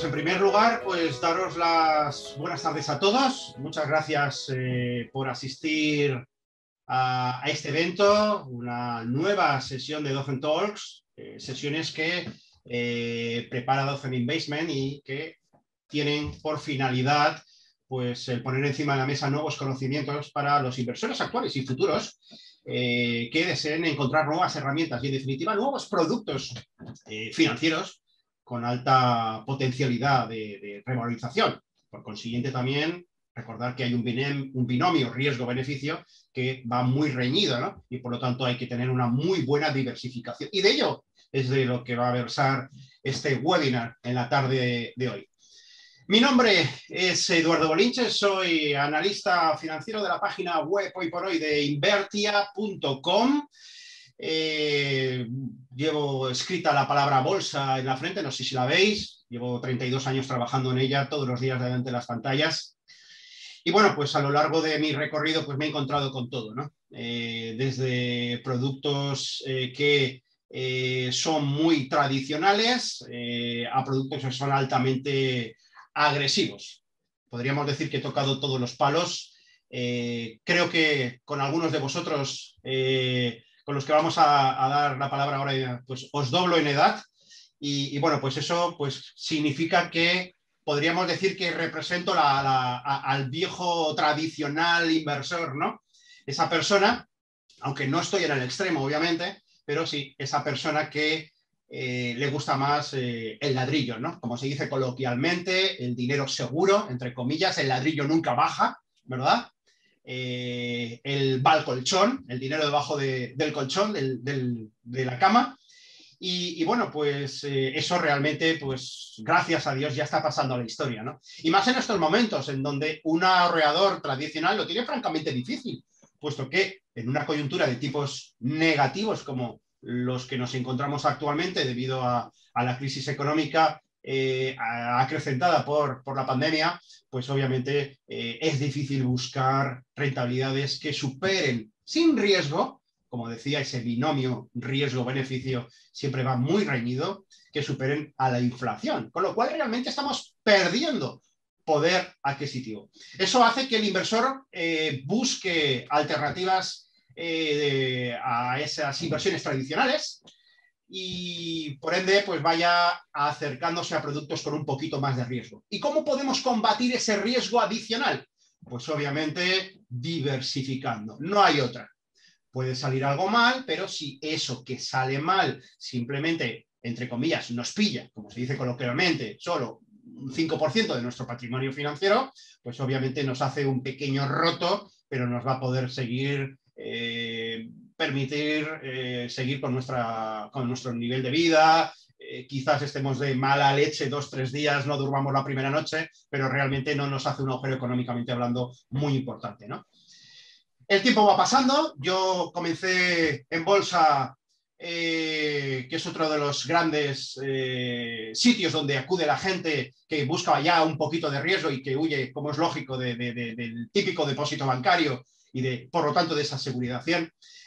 pues en primer lugar, pues daros las buenas tardes a todos. Muchas gracias eh, por asistir a, este evento, una nueva sesión de Dolphin Talks, eh, sesiones que eh, prepara Dolphin Investment y que tienen por finalidad pues el poner encima de la mesa nuevos conocimientos para los inversores actuales y futuros que deseen encontrar nuevas herramientas y en definitiva nuevos productos financieros con alta potencialidad de, revalorización. Por consiguiente, también recordar que hay un, binomio riesgo-beneficio que va muy reñido, ¿no? Y por lo tanto hay que tener una muy buena diversificación. Y de ello es de lo que va a versar este webinar en la tarde de hoy. Mi nombre es Eduardo Bolinche, soy analista financiero de la página web hoy por hoy de invertia.com eh, llevo escrita la palabra bolsa en la frente, no sé si la veis. Llevo 32 años trabajando en ella todos los días delante de las pantallas. Y bueno, pues a lo largo de mi recorrido pues me he encontrado con todo, ¿no? Eh, desde productos eh, que son muy tradicionales a productos que son altamente agresivos. Podríamos decir que he tocado todos los palos. creo que con algunos de vosotros con los que vamos a, dar la palabra ahora, pues os doblo en edad. Y, bueno, pues eso pues, significa que podríamos decir que represento al viejo tradicional inversor, ¿no? Esa persona, aunque no estoy en el extremo, obviamente, pero sí, esa persona que eh, le gusta más eh, el ladrillo, ¿no? Como se dice coloquialmente, el dinero seguro, entre comillas, el ladrillo nunca baja, ¿verdad? Eh, el balcolchón, el dinero debajo del colchón, de la cama. Y, bueno, pues eh, eso realmente, pues gracias a Dios ya está pasando a la historia, ¿no? Y más en estos momentos en donde un ahorrador tradicional lo tiene francamente difícil, puesto que en una coyuntura de tipos negativos como los que nos encontramos actualmente debido a la crisis económica eh, acrecentada por, la pandemia, pues obviamente eh, es difícil buscar rentabilidades que superen sin riesgo, como decía, ese binomio riesgo-beneficio siempre va muy reñido, que superen a la inflación, con lo cual realmente estamos perdiendo poder adquisitivo. Eso hace que el inversor eh, busque alternativas a esas inversiones tradicionales, y por ende pues vaya acercándose a productos con un poquito más de riesgo. ¿Y cómo podemos combatir ese riesgo adicional? Pues obviamente diversificando, no hay otra. Puede salir algo mal, pero si eso que sale mal simplemente, entre comillas, nos pilla, como se dice coloquialmente, solo un 5% de nuestro patrimonio financiero, pues obviamente nos hace un pequeño roto, pero nos va a poder seguir eh, permitir eh, seguir con, nuestra, con nuestro nivel de vida. Eh, quizás estemos de mala leche dos, tres días, no durmamos la primera noche, pero realmente no nos hace un agujero económicamente hablando muy importante. ¿no? El tiempo va pasando. Yo comencé en bolsa, eh, que es otro de los grandes sitios donde acude la gente que busca ya un poquito de riesgo y que huye, como es lógico, del típico depósito bancario y de, por lo tanto, de esa seguridad.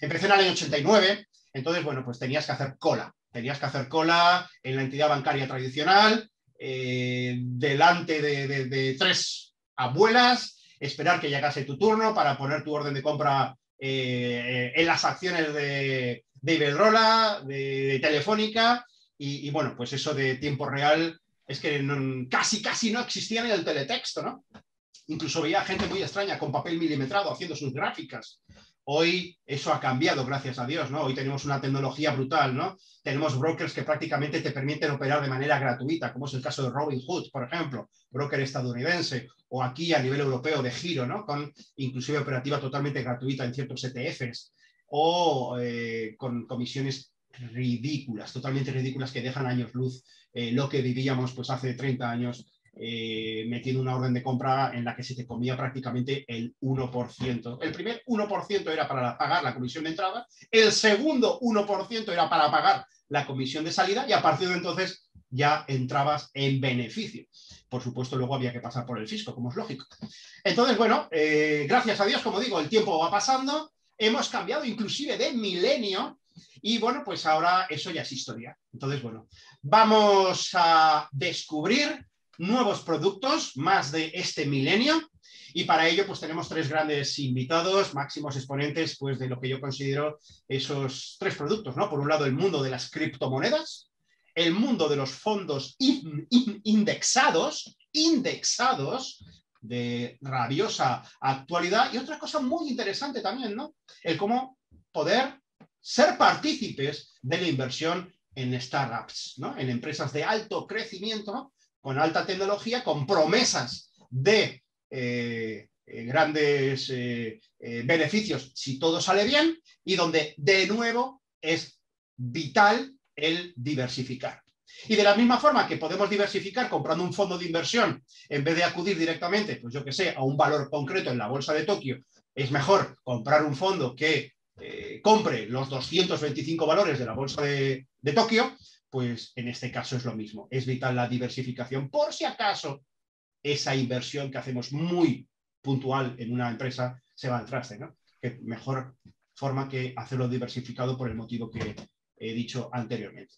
Empecé en el año 89, entonces, bueno, pues tenías que hacer cola. Tenías que hacer cola en la entidad bancaria tradicional, eh, delante de, tres abuelas, esperar que llegase tu turno para poner tu orden de compra eh, en las acciones de, de de, Telefónica, y, bueno, pues eso de tiempo real es que casi, casi no existía ni el teletexto, ¿no? Incluso veía gente muy extraña con papel milimetrado haciendo sus gráficas. Hoy eso ha cambiado, gracias a Dios, ¿no? Hoy tenemos una tecnología brutal, ¿no? Tenemos brokers que prácticamente te permiten operar de manera gratuita, como es el caso de Robinhood, por ejemplo, broker estadounidense, o aquí a nivel europeo de giro, ¿no? Con inclusive operativa totalmente gratuita en ciertos ETFs, o eh, con comisiones ridículas, totalmente ridículas, que dejan años luz eh, lo que vivíamos pues hace 30 años eh, metiendo una orden de compra en la que se te comía prácticamente el 1%. El primer 1% era para pagar la comisión de entrada, el segundo 1% era para pagar la comisión de salida y a partir de entonces ya entrabas en beneficio. Por supuesto, luego había que pasar por el fisco, como es lógico. Entonces, bueno, eh, gracias a Dios, como digo, el tiempo va pasando, hemos cambiado inclusive de milenio y bueno, pues ahora eso ya es historia. Entonces, bueno, vamos a descubrir nuevos productos más de este milenio. Y para ello, pues tenemos tres grandes invitados, máximos exponentes, pues de lo que yo considero esos tres productos, ¿no? Por un lado, el mundo de las criptomonedas, el mundo de los fondos indexados, indexados de rabiosa actualidad y otra cosa muy interesante también, ¿no? El cómo poder ser partícipes de la inversión en startups, ¿no? En empresas de alto crecimiento, con alta tecnología, con promesas de eh, eh, grandes eh, beneficios si todo sale bien y donde de nuevo es vital el diversificar. Y de la misma forma que podemos diversificar comprando un fondo de inversión en vez de acudir directamente, pues yo que sé, a un valor concreto en la bolsa de Tokio, es mejor comprar un fondo que eh, compre los 225 valores de la bolsa de, Tokio, pues en este caso es lo mismo. Es vital la diversificación por si acaso esa inversión que hacemos muy puntual en una empresa se va al traste, ¿no? Que mejor forma que hacerlo diversificado por el motivo que he dicho anteriormente.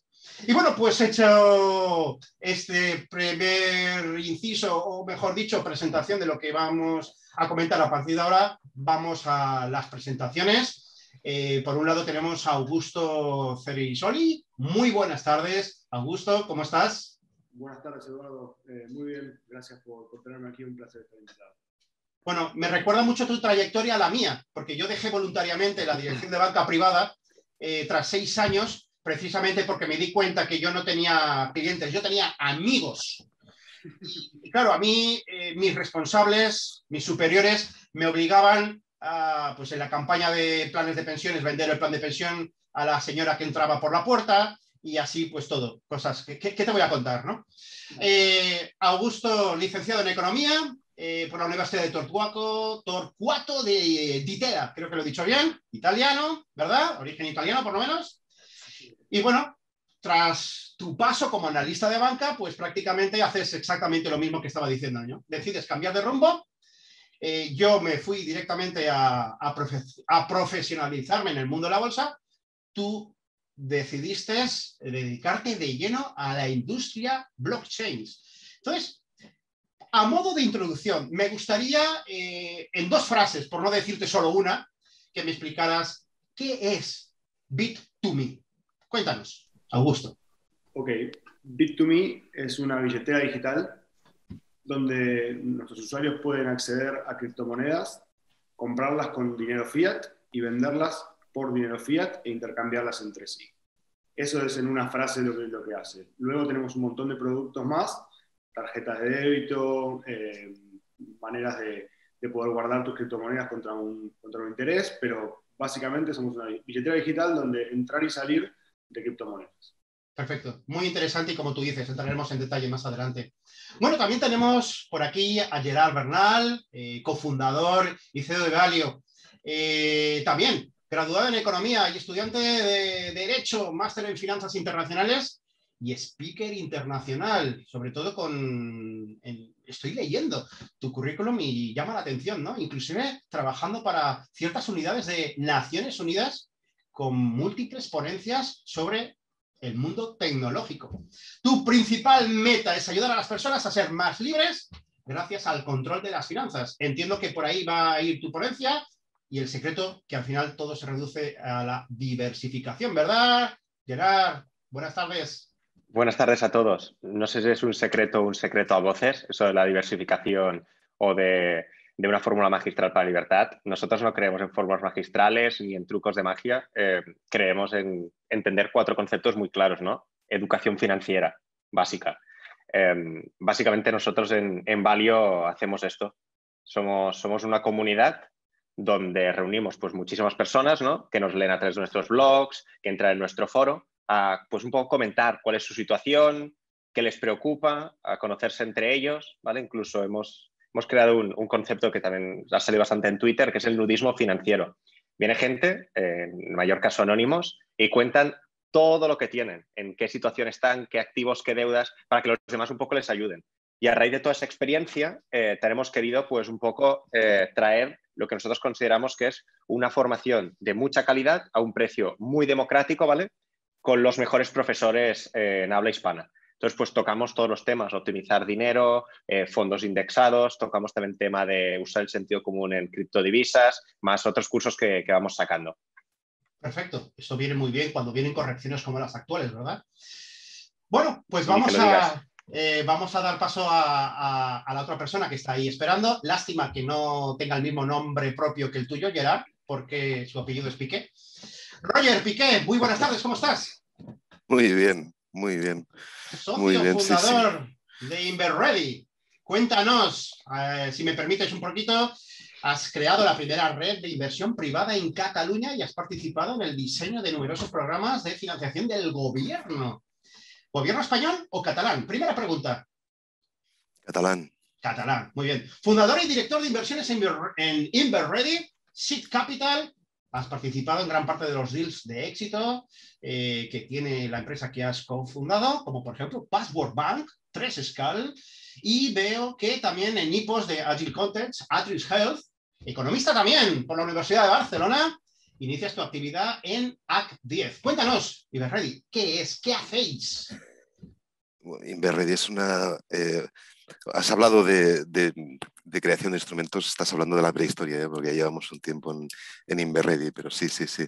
Y bueno, pues hecho este primer inciso, o mejor dicho, presentación de lo que vamos a comentar a partir de ahora, vamos a las presentaciones. Eh, por un lado tenemos a Augusto Cerisoli. Muy buenas tardes, Augusto, ¿cómo estás? Buenas tardes, Eduardo. Eh, muy bien, gracias por, tenerme aquí, un placer estar invitado. Bueno, me recuerda mucho tu trayectoria a la mía, porque yo dejé voluntariamente la dirección de banca privada eh, tras seis años precisamente porque me di cuenta que yo no tenía clientes, yo tenía amigos. Y claro, a mí mis responsables, mis superiores, me obligaban pues en la campaña de planes de pensiones, vender el plan de pensión a la señora que entraba por la puerta y así pues todo, cosas que, te voy a contar, ¿no? Eh, Augusto, licenciado en Economía eh, por la Universidad de Torcuato, Torcuato de Ditera, creo que lo he dicho bien, italiano, ¿verdad? Origen italiano por lo menos. Y bueno, tras tu paso como analista de banca, pues prácticamente haces exactamente lo mismo que estaba diciendo yo. Decides cambiar de rumbo. Eh, yo me fui directamente a, profesionalizarme en el mundo de la bolsa. Tú decidiste dedicarte de lleno a la industria blockchain. Entonces, a modo de introducción, me gustaría eh, en dos frases, por no decirte solo una, que me explicaras qué es Bit2Me. Cuéntanos, Augusto. Ok, Bit2Me es una billetera digital donde nuestros usuarios pueden acceder a criptomonedas, comprarlas con dinero fiat y venderlas por dinero fiat e intercambiarlas entre sí. Eso es en una frase lo que, lo que hace. Luego tenemos un montón de productos más, tarjetas de débito, eh, maneras de, poder guardar tus criptomonedas contra un, contra un interés, pero básicamente somos una billetera digital donde entrar y salir de criptomonedas. Perfecto, muy interesante y como tú dices, entraremos en detalle más adelante. Bueno, también tenemos por aquí a Gerard Bernal, eh, cofundador y CEO de Valio. Eh, también graduado en Economía y estudiante de Derecho, máster en Finanzas Internacionales y speaker internacional, sobre todo con... estoy leyendo tu currículum y llama la atención, ¿no? Inclusive trabajando para ciertas unidades de Naciones Unidas con múltiples ponencias sobre el mundo tecnológico. Tu principal meta es ayudar a las personas a ser más libres gracias al control de las finanzas. Entiendo que por ahí va a ir tu ponencia y el secreto que al final todo se reduce a la diversificación, ¿verdad? Gerard, buenas tardes. Buenas tardes a todos. No sé si es un secreto o un secreto a voces, eso de la diversificación o de de una fórmula magistral para libertad. Nosotros no creemos en fórmulas magistrales ni en trucos de magia, eh, creemos en entender cuatro conceptos muy claros, ¿no? Educación financiera básica. Em, básicamente nosotros en, en Valio hacemos esto. Somos, somos una comunidad donde reunimos pues, muchísimas personas ¿no? que nos leen a través de nuestros blogs, que entran en nuestro foro, a pues, un poco comentar cuál es su situación, qué les preocupa, a conocerse entre ellos. ¿vale? Incluso hemos, hemos creado un, concepto que también ha salido bastante en Twitter, que es el nudismo financiero. Viene gente, en mayor caso anónimos, y cuentan todo lo que tienen, en qué situación están, qué activos, qué deudas, para que los demás un poco les ayuden. Y a raíz de toda esa experiencia, eh, tenemos querido pues un poco eh, traer lo que nosotros consideramos que es una formación de mucha calidad a un precio muy democrático, ¿vale? Con los mejores profesores eh, en habla hispana. Entonces, pues tocamos todos los temas, optimizar dinero, eh, fondos indexados, tocamos también el tema de usar el sentido común en criptodivisas, más otros cursos que, vamos sacando. Perfecto, eso viene muy bien cuando vienen correcciones como las actuales, ¿verdad? Bueno, pues vamos a, eh, vamos a dar paso a, la otra persona que está ahí esperando. Lástima que no tenga el mismo nombre propio que el tuyo, Gerard, porque su apellido es Piqué. Roger Piqué, muy buenas tardes, ¿cómo estás? Muy bien, muy bien. Socio fundador de InverReady. Cuéntanos, eh, si me permites un poquito, has creado la primera red de inversión privada en Cataluña y has participado en el diseño de numerosos programas de financiación del gobierno. ¿Gobierno español o catalán? Primera pregunta. Catalán. Catalán, muy bien. Fundador y director de inversiones en, en InverReady, Seed Capital Has participado en gran parte de los deals de éxito eh, que tiene la empresa que has cofundado, como por ejemplo Password Bank, Tres Skull, y veo que también en IPOS de Agile Contents, Atris Health, economista también por la Universidad de Barcelona, inicias tu actividad en AC10. Cuéntanos, Iberready, ¿qué es? ¿Qué hacéis? Inverready es una... Eh, has hablado de, creación de instrumentos, estás hablando de la prehistoria, ¿eh? porque ya llevamos un tiempo en, en pero sí, sí, sí.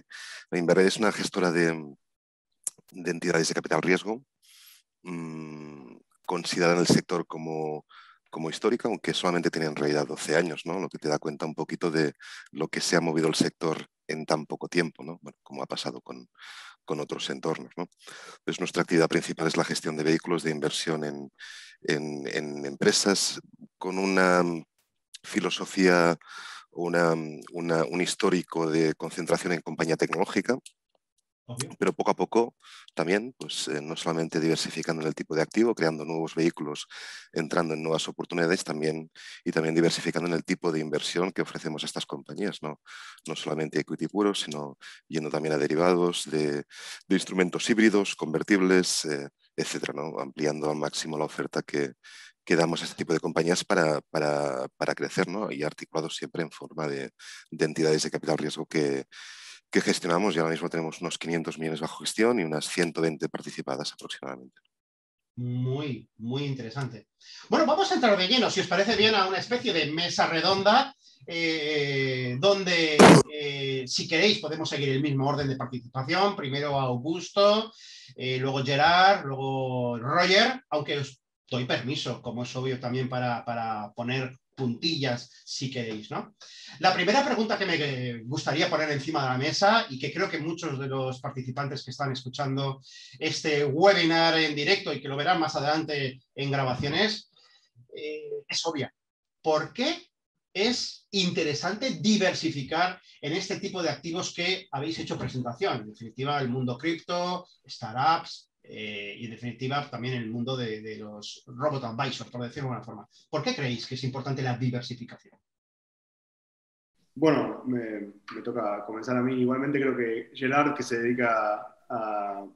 Inverready es una gestora de, entidades de capital riesgo, mmm, considerada en el sector como, como histórica, aunque solamente tiene en realidad 12 años, ¿no? lo que te da cuenta un poquito de lo que se ha movido el sector en tan poco tiempo, ¿no? como ha pasado con, con otros entornos. ¿no? Entonces, nuestra actividad principal es la gestión de vehículos de inversión en, en, empresas con una filosofía, una, un histórico de concentración en compañía tecnológica, pero poco a poco también, pues eh, no solamente diversificando en el tipo de activo, creando nuevos vehículos, entrando en nuevas oportunidades también y también diversificando en el tipo de inversión que ofrecemos a estas compañías, no, no solamente equity puro, sino yendo también a derivados de, instrumentos híbridos, convertibles, eh, etcétera, ¿no? ampliando al máximo la oferta que, que damos a este tipo de compañías para, para, para crecer ¿no? y articulados siempre en forma de, de entidades de capital riesgo que que gestionamos y ahora mismo tenemos unos 500 millones bajo gestión y unas 120 participadas aproximadamente. Muy, muy interesante. Bueno, vamos a entrar de lleno, si os parece bien, a una especie de mesa redonda eh, donde, eh, si queréis, podemos seguir el mismo orden de participación. Primero Augusto, eh, luego Gerard, luego Roger, aunque os doy permiso, como es obvio también para, para poner puntillas si queréis, ¿no? La primera pregunta que me gustaría poner encima de la mesa y que creo que muchos de los participantes que están escuchando este webinar en directo y que lo verán más adelante en grabaciones, eh, es obvia. ¿Por qué es interesante diversificar en este tipo de activos que habéis hecho presentación? En definitiva, el mundo cripto, startups, eh, y en definitiva también en el mundo de, los robot advisors, por decirlo de alguna forma. ¿Por qué creéis que es importante la diversificación? Bueno, me, toca comenzar a mí. Igualmente creo que Gerard, que se dedica a,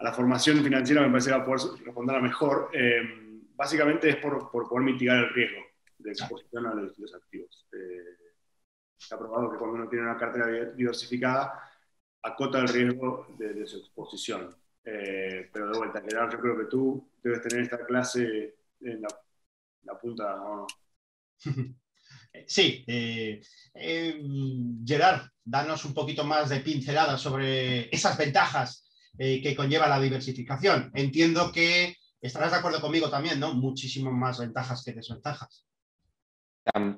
la formación financiera, me parece que va a poder responder mejor. Eh, básicamente es por, poder mitigar el riesgo de exposición a los, activos. Eh, se ha probado que cuando uno tiene una cartera diversificada, acota el riesgo de su exposición. Eh, pero de vuelta, Gerard, yo creo que tú debes tener esta clase en la, punta, ¿no? Sí, eh, eh, Gerard, danos un poquito más de pincelada sobre esas ventajas que conlleva la diversificación. Entiendo que estarás de acuerdo conmigo también, ¿no? Muchísimas más ventajas que desventajas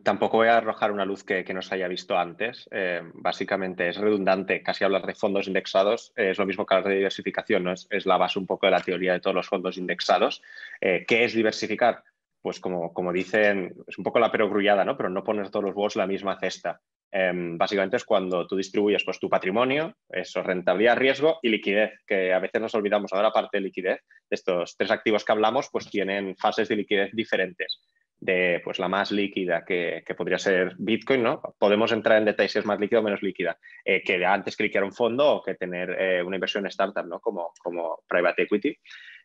tampoco voy a arrojar una luz que, no se haya visto antes. Eh, básicamente es redundante casi hablar de fondos indexados. Eh, es lo mismo que hablar de diversificación, ¿no? Es, la base un poco de la teoría de todos los fondos indexados. Eh, ¿Qué es diversificar? Pues como, como, dicen, es un poco la perogrullada, ¿no? Pero no poner todos los huevos en la misma cesta. Em, básicamente es cuando tú distribuyes pues, tu patrimonio, eso, rentabilidad, riesgo y liquidez, que a veces nos olvidamos. Ahora, aparte de liquidez, estos tres activos que hablamos, pues tienen fases de liquidez diferentes de pues, la más líquida que, podría ser Bitcoin, ¿no? Podemos entrar en detalles si es más líquida o menos líquida, eh, que antes cliquear un fondo o que tener eh, una inversión en startup, ¿no? Como, como private equity.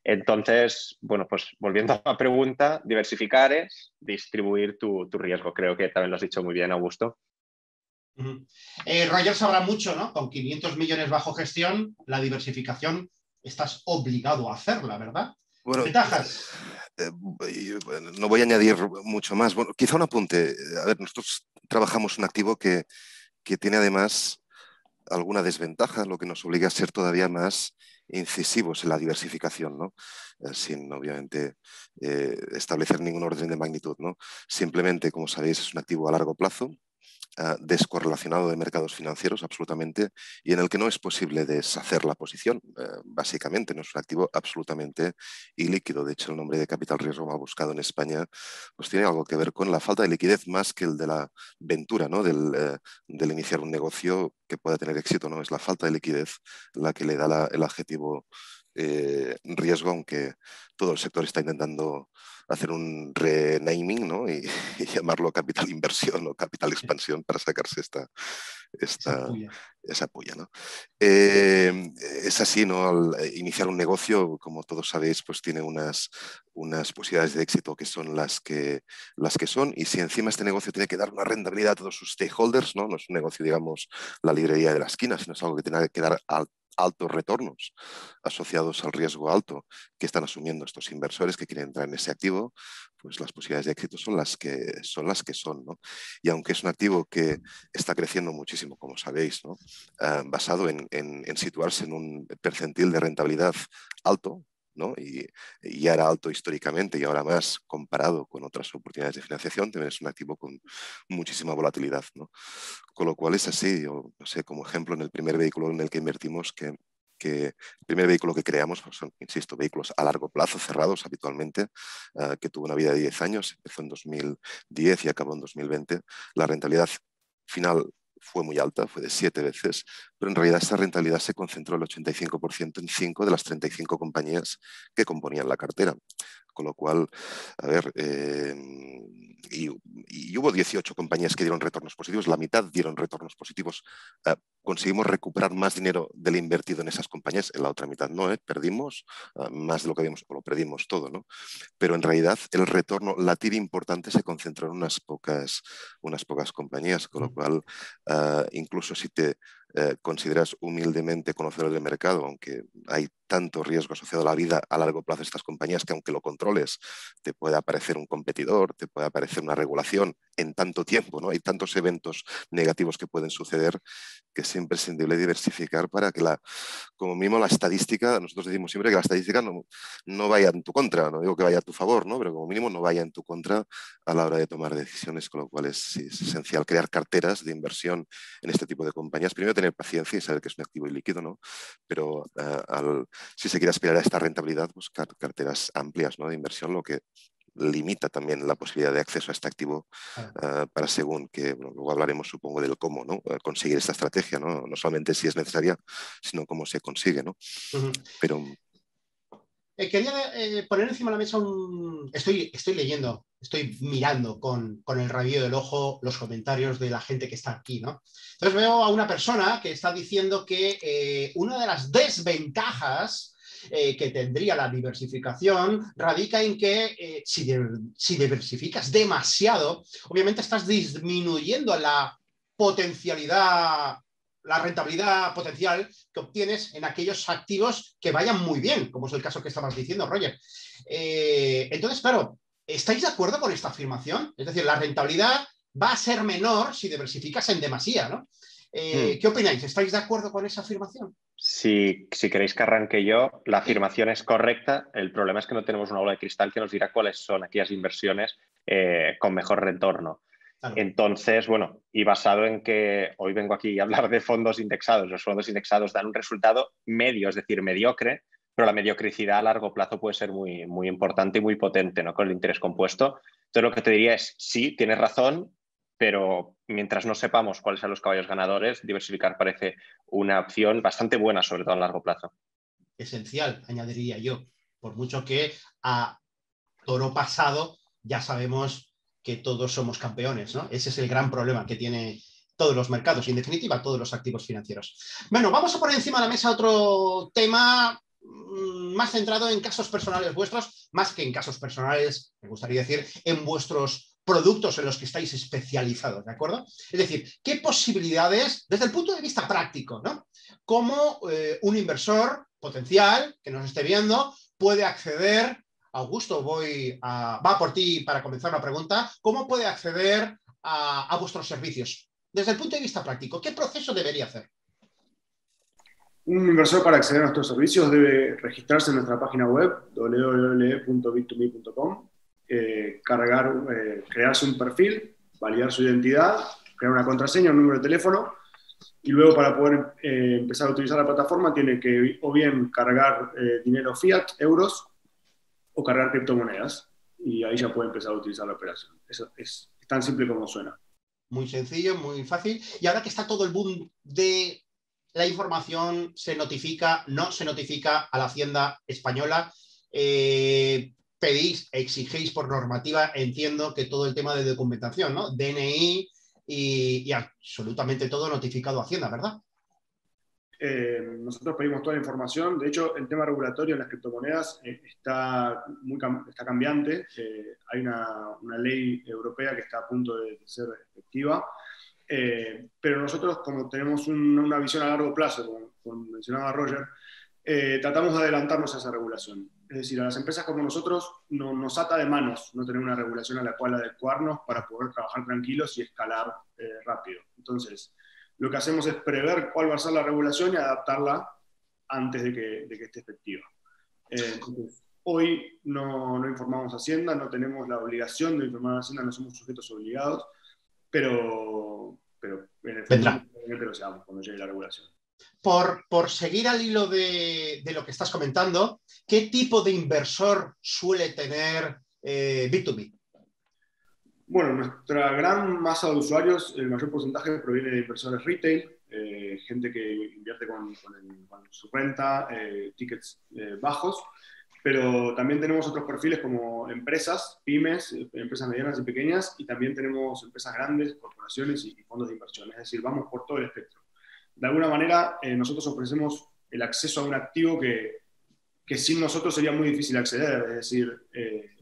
Entonces, bueno, pues volviendo a la pregunta, diversificar es distribuir tu, riesgo. Creo que también lo has dicho muy bien, Augusto. Eh, Roger sabrá mucho, ¿no? Con 500 millones bajo gestión, la diversificación estás obligado a hacerla, ¿verdad? Ventajas. Eh, no voy a añadir mucho más. Bueno, quizá un apunte. A ver, nosotros trabajamos un activo que, que tiene además alguna desventaja, lo que nos obliga a ser todavía más incisivos en la diversificación, ¿no? Eh, sin obviamente eh, establecer ningún orden de magnitud. ¿no? Simplemente, como sabéis, es un activo a largo plazo, descorrelacionado de mercados financieros absolutamente y en el que no es posible deshacer la posición. Uh, básicamente, no es un activo absolutamente ilíquido. De hecho, el nombre de capital riesgo mal buscado en España pues tiene algo que ver con la falta de liquidez más que el de la ventura, ¿no? del, uh, del iniciar un negocio que pueda tener éxito. ¿no? Es la falta de liquidez la que le da la, el adjetivo eh, riesgo, aunque todo el sector está intentando hacer un renaming ¿no? y, y, llamarlo capital inversión o capital expansión para sacarse esta, esta, esa puya. ¿no? Eh, es así, ¿no? Al iniciar un negocio, como todos sabéis, pues tiene unas, unas posibilidades de éxito que son las que, las que son, y si encima este negocio tiene que dar una rentabilidad a todos sus stakeholders, ¿no? no es un negocio, digamos, la librería de la esquina, sino es algo que tiene que dar al altos retornos asociados al riesgo alto que están asumiendo estos inversores que quieren entrar en ese activo, pues las posibilidades de éxito son las que son. Las que son ¿no? Y aunque es un activo que está creciendo muchísimo, como sabéis, uh, basado en, en situarse en un percentil de rentabilidad alto, Y, ya era alto históricamente y ahora más comparado con otras oportunidades de financiación, también es un activo con muchísima volatilidad. Con lo cual es así, yo no sé, como ejemplo, en el primer vehículo en el que invertimos, que, el primer vehículo que creamos pues son, insisto, vehículos a largo plazo, cerrados habitualmente, uh, que tuvo una vida de 10 años, empezó en 2010 y acabó en 2020. La rentabilidad final fue muy alta, fue de siete veces, pero en realidad esa rentabilidad se concentró el 85% en cinco de las 35 compañías que componían la cartera. Con lo cual, a ver, eh, y, y, hubo 18 compañías que dieron retornos positivos, la mitad dieron retornos positivos. Eh, conseguimos recuperar más dinero del invertido en esas compañías, en la otra mitad no, ¿eh? perdimos uh, más de lo que habíamos, o lo perdimos todo, ¿no? Pero en realidad el retorno, la tira importante se concentró en unas pocas, unas pocas compañías, con lo cual uh, incluso si te eh, consideras humildemente conocedor del mercado, aunque hay tanto riesgo asociado a la vida a largo plazo de estas compañías que aunque lo controles, te puede aparecer un competidor, te puede aparecer una regulación en tanto tiempo, ¿no? Hay tantos eventos negativos que pueden suceder que es imprescindible diversificar para que la, como mínimo la estadística, nosotros decimos siempre que la estadística no, no vaya en tu contra, no digo que vaya a tu favor, ¿no? Pero como mínimo no vaya en tu contra a la hora de tomar decisiones, con lo cual es, esencial crear carteras de inversión en este tipo de compañías. Primero tener paciencia y saber que es un activo ilíquido, ¿no? Pero uh, al, si se quiere aspirar a esta rentabilidad, buscar carteras amplias ¿no? de inversión, lo que limita también la posibilidad de acceso a este activo uh, para según que, bueno, luego hablaremos supongo del cómo ¿no? Uh, conseguir esta estrategia, ¿no? no solamente si es necesaria, sino cómo se consigue. ¿no? Uh -huh. Pero eh, quería eh, poner encima de la mesa un... Estoy, leyendo, estoy mirando con, el rabillo del ojo los comentarios de la gente que está aquí, ¿no? Entonces veo a una persona que está diciendo que eh, una de las desventajas que tendría la diversificación radica en que si diversificas demasiado, obviamente estás disminuyendo la potencialidad la rentabilidad potencial que obtienes en aquellos activos que vayan muy bien, como es el caso que estabas diciendo, Roger. Eh, entonces, claro, ¿estáis de acuerdo con esta afirmación? Es decir, la rentabilidad va a ser menor si diversificas en demasía, ¿no? Eh, hmm. ¿Qué opináis? ¿Estáis de acuerdo con esa afirmación? Si, si, queréis que arranque yo, la afirmación es correcta. El problema es que no tenemos una bola de cristal que nos dirá cuáles son aquellas inversiones eh, con mejor retorno. Claro. Entonces, bueno, y basado en que hoy vengo aquí a hablar de fondos indexados, los fondos indexados dan un resultado medio, es decir, mediocre, pero la mediocridad a largo plazo puede ser muy, muy importante y muy potente ¿no? con el interés compuesto. Entonces, lo que te diría es, sí, tienes razón, pero mientras no sepamos cuáles son los caballos ganadores, diversificar parece una opción bastante buena, sobre todo a largo plazo. Esencial, añadiría yo, por mucho que a toro pasado ya sabemos que todos somos campeones, ¿no? Ese es el gran problema que tiene todos los mercados y en definitiva todos los activos financieros. Bueno, vamos a poner encima de la mesa otro tema mm, más centrado en casos personales vuestros, más que en casos personales, me gustaría decir, en vuestros productos en los que estáis especializados, ¿de acuerdo? Es decir, ¿qué posibilidades, desde el punto de vista práctico, ¿no? Cómo eh, un inversor potencial que nos esté viendo puede acceder? Augusto, voy a, va por ti para comenzar la pregunta. ¿Cómo puede acceder a, vuestros servicios? Desde el punto de vista práctico, ¿qué proceso debería hacer? Un inversor para acceder a nuestros servicios debe registrarse en nuestra página web www.bit2me.com, eh, eh, crearse un perfil, validar su identidad, crear una contraseña, un número de teléfono y luego para poder eh, empezar a utilizar la plataforma tiene que o bien cargar dinero fiat, euros, o cargar criptomonedas y ahí ya puede empezar a utilizar la operación. Eso es tan simple como suena. Muy sencillo, muy fácil. Y ahora que está todo el boom de la información, se notifica, no se notifica a la Hacienda española. Eh, pedís, exigéis por normativa, entiendo que todo el tema de documentación, ¿no? DNI y, y absolutamente todo notificado a Hacienda, ¿verdad? Eh, nosotros pedimos toda la información. De hecho, el tema regulatorio en las criptomonedas eh, está, muy está cambiante. Eh, hay una, una, ley europea que está a punto de, ser efectiva. pero nosotros, como tenemos una visión a largo plazo, como, mencionaba Roger, tratamos de adelantarnos a esa regulación. Es decir, a las empresas como nosotros no, nos ata de manos no tener una regulación a la cual adecuarnos para poder trabajar tranquilos y escalar rápido. Entonces, lo que hacemos es prever cuál va a ser la regulación y adaptarla antes de que, esté efectiva. Eh, hoy no, informamos a Hacienda, no tenemos la obligación de informar a Hacienda, no somos sujetos obligados, pero, pero en el futuro lo seamos cuando llegue la regulación. Por, por, seguir al hilo de, lo que estás comentando, ¿qué tipo de inversor suele tener eh, B2B? Bueno, nuestra gran masa de usuarios, el mayor porcentaje proviene de inversores retail, eh, gente que invierte con, su renta, eh, tickets eh, bajos, pero también tenemos otros perfiles como empresas, pymes, empresas medianas y pequeñas, y también tenemos empresas grandes, corporaciones y, fondos de inversión. Es decir, vamos por todo el espectro. De alguna manera, nosotros ofrecemos el acceso a un activo que, que sin nosotros sería muy difícil acceder, es decir,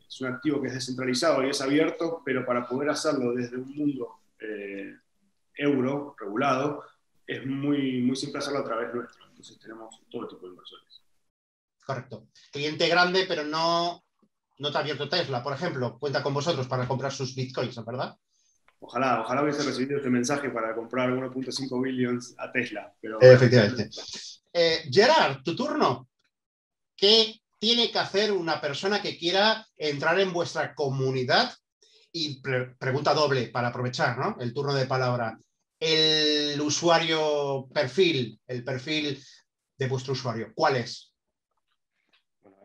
es un activo que es descentralizado y es abierto, pero para poder hacerlo desde un mundo eh, euro regulado, es muy, muy simple hacerlo a través nuestro. Entonces tenemos todo tipo de inversores. Correcto. Cliente grande, pero no, no te ha abierto Tesla, por ejemplo, cuenta con vosotros para comprar sus bitcoins, ¿verdad? Ojalá, ojalá hubiese recibido este mensaje para comprar 1.5 billions a Tesla. Pero... Efectivamente. Eh, Gerard, tu turno. ¿Qué tiene que hacer una persona que quiera entrar en vuestra comunidad? Y pregunta doble para aprovechar ¿no? el turno de palabra. El usuario perfil, el perfil de vuestro usuario, ¿cuál es?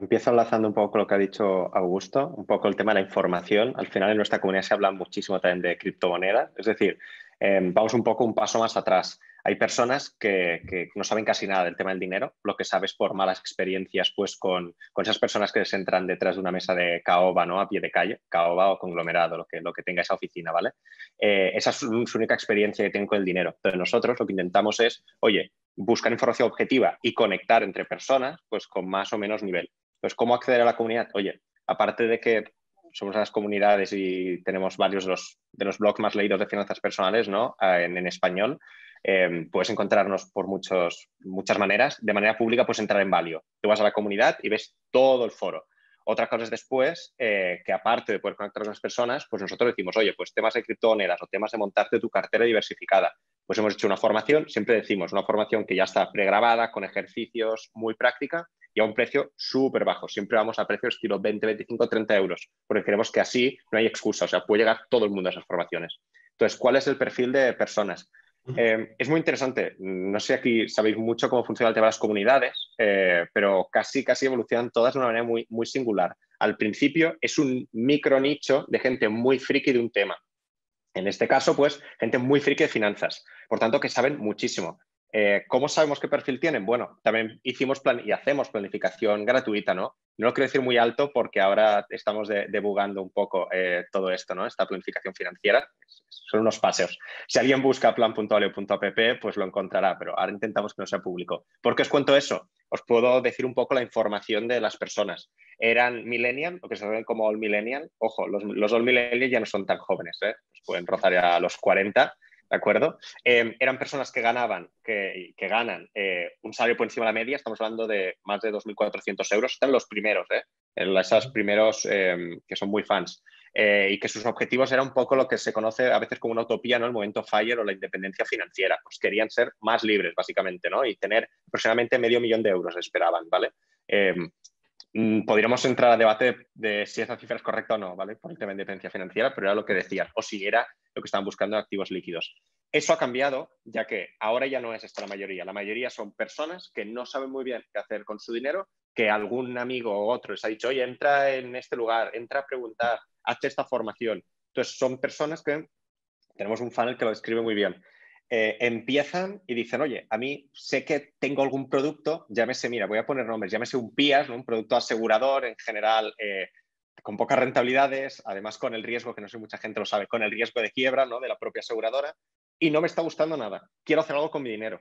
Empiezo enlazando un poco lo que ha dicho Augusto, un poco el tema de la información. Al final en nuestra comunidad se habla muchísimo también de criptomonedas, es decir, em, vamos un poco un paso más atrás. Hay personas que, no saben casi nada del tema del dinero, lo que sabes por malas experiencias pues con, esas personas que se entran detrás de una mesa de caoba, ¿no? A pie de calle, caoba o conglomerado, lo que, lo que tenga esa oficina, ¿vale? Eh, esa es su, única experiencia que tienen con el dinero. Entonces nosotros lo que intentamos es, oye, buscar información objetiva y conectar entre personas pues con más o menos nivel. Entonces, ¿cómo acceder a la comunidad? Oye, aparte de que somos las comunidades y tenemos varios de los, de los blogs más leídos de finanzas personales ¿no? en, en español, Em, puedes encontrarnos por muchos, muchas maneras. De manera pública puedes entrar en Valio. Tú vas a la comunidad y ves todo el foro. Otra cosa es después eh, que aparte de poder conectar con las personas, pues nosotros decimos, oye, pues temas de criptomonedas o temas de montarte tu cartera diversificada. Pues hemos hecho una formación, siempre decimos, una formación que ya está pregrabada, con ejercicios muy práctica y a un precio súper bajo. Siempre vamos a precios estilo 20, 25, 30 euros, porque creemos que así no hay excusa, o sea, puede llegar todo el mundo a esas formaciones. Entonces, ¿cuál es el perfil de personas? Eh, es muy interesante. No sé aquí sabéis mucho cómo funciona el tema de las comunidades, eh, pero casi, casi evolucionan todas de una manera muy, muy singular. Al principio es un micro nicho de gente muy friki de un tema. En este caso, pues, gente muy friki de finanzas. Por tanto, que saben muchísimo. Eh, ¿Cómo sabemos qué perfil tienen? Bueno, también hicimos plan y hacemos planificación gratuita, ¿no? No lo quiero decir muy alto porque ahora estamos debugando un poco eh, todo esto, ¿no? Esta planificación financiera. Son unos paseos. Si alguien busca plan.ale.app, pues lo encontrará, pero ahora intentamos que no sea público. ¿Por qué os cuento eso? Os puedo decir un poco la información de las personas. Eran millennial, lo que se ven como all millennial. Ojo, los, los all millennial ya no son tan jóvenes, ¿eh? Pues pueden rozar ya los 40 ¿de acuerdo? Em, eran personas que ganaban, que, que ganan eh, un salario por encima de la media, estamos hablando de más de 2.400 euros, están los primeros, ¿eh? esos primeros em, que son muy fans, eh, y que sus objetivos eran un poco lo que se conoce a veces como una utopía, ¿no? El momento FIRE o la independencia financiera, pues querían ser más libres, básicamente, ¿no? Y tener aproximadamente medio millón de euros, esperaban, ¿vale? Mm, podríamos entrar a debate de si esa cifra es correcta o no, ¿vale? Por el tema de independencia financiera, pero era lo que decían, o si era lo que estaban buscando activos líquidos. Eso ha cambiado, ya que ahora ya no es esto la mayoría. La mayoría son personas que no saben muy bien qué hacer con su dinero, que algún amigo o otro les ha dicho, oye, entra en este lugar, entra a preguntar, hazte esta formación. Entonces, son personas que, tenemos un funnel que lo describe muy bien, eh, empiezan y dicen, oye, a mí sé que tengo algún producto, llámese, mira, voy a poner nombres, llámese un PIAS, un producto asegurador en general. Eh, con pocas rentabilidades, además con el riesgo, que no sé mucha gente lo sabe, con el riesgo de quiebra ¿no? de la propia aseguradora, y no me está gustando nada. Quiero hacer algo con mi dinero.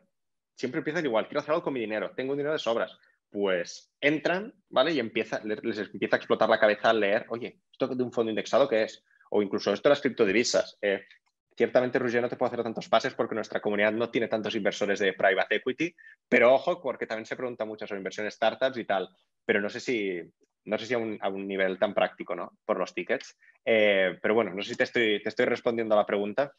Siempre empiezan igual, quiero hacer algo con mi dinero, tengo un dinero de sobras. Pues entran, ¿vale? Y empieza, les, empieza a explotar la cabeza al leer, oye, ¿esto de un fondo indexado qué es? O incluso esto de las criptodivisas. Eh, ciertamente, Roger, no te puedo hacer tantos pases porque nuestra comunidad no tiene tantos inversores de private equity, pero ojo, porque también se pregunta mucho sobre inversiones startups y tal. Pero no sé si, no sé si a un, nivel tan práctico, ¿no? Por los tickets. Eh, pero bueno, no sé si te estoy, te estoy respondiendo a la pregunta.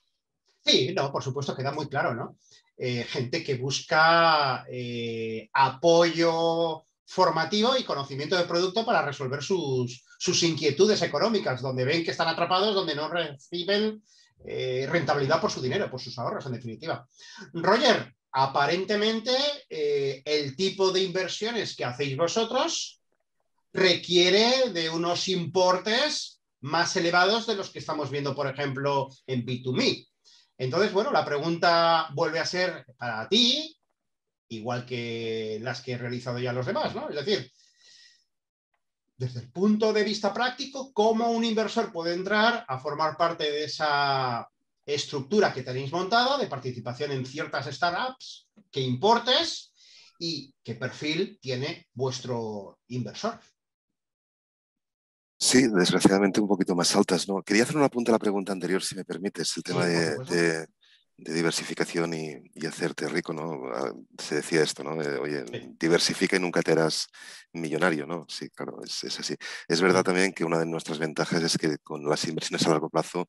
Sí, no, por supuesto, queda muy claro, ¿no? Eh, gente que busca eh, apoyo formativo y conocimiento de producto para resolver sus, sus, inquietudes económicas, donde ven que están atrapados, donde no reciben rentabilidad por su dinero, por sus ahorros, en definitiva. Roger, aparentemente el tipo de inversiones que hacéis vosotros requiere de unos importes más elevados de los que estamos viendo, por ejemplo, en B2Me. Entonces, bueno, la pregunta vuelve a ser para ti, igual que las que he realizado ya los demás, ¿no? Es decir, desde el punto de vista práctico, ¿cómo un inversor puede entrar a formar parte de esa estructura que tenéis montada de participación en ciertas startups, qué importes y qué perfil tiene vuestro inversor? Sí, desgraciadamente un poquito más altas. ¿no? Quería hacer una punta a la pregunta anterior, si me permites, el tema de, diversificación y, hacerte rico, ¿no? Ah, se decía esto, ¿no? oye, diversifica y nunca te harás millonario, ¿no? Sí, claro, es, es, así. Es verdad también que una de nuestras ventajas es que con las inversiones a largo plazo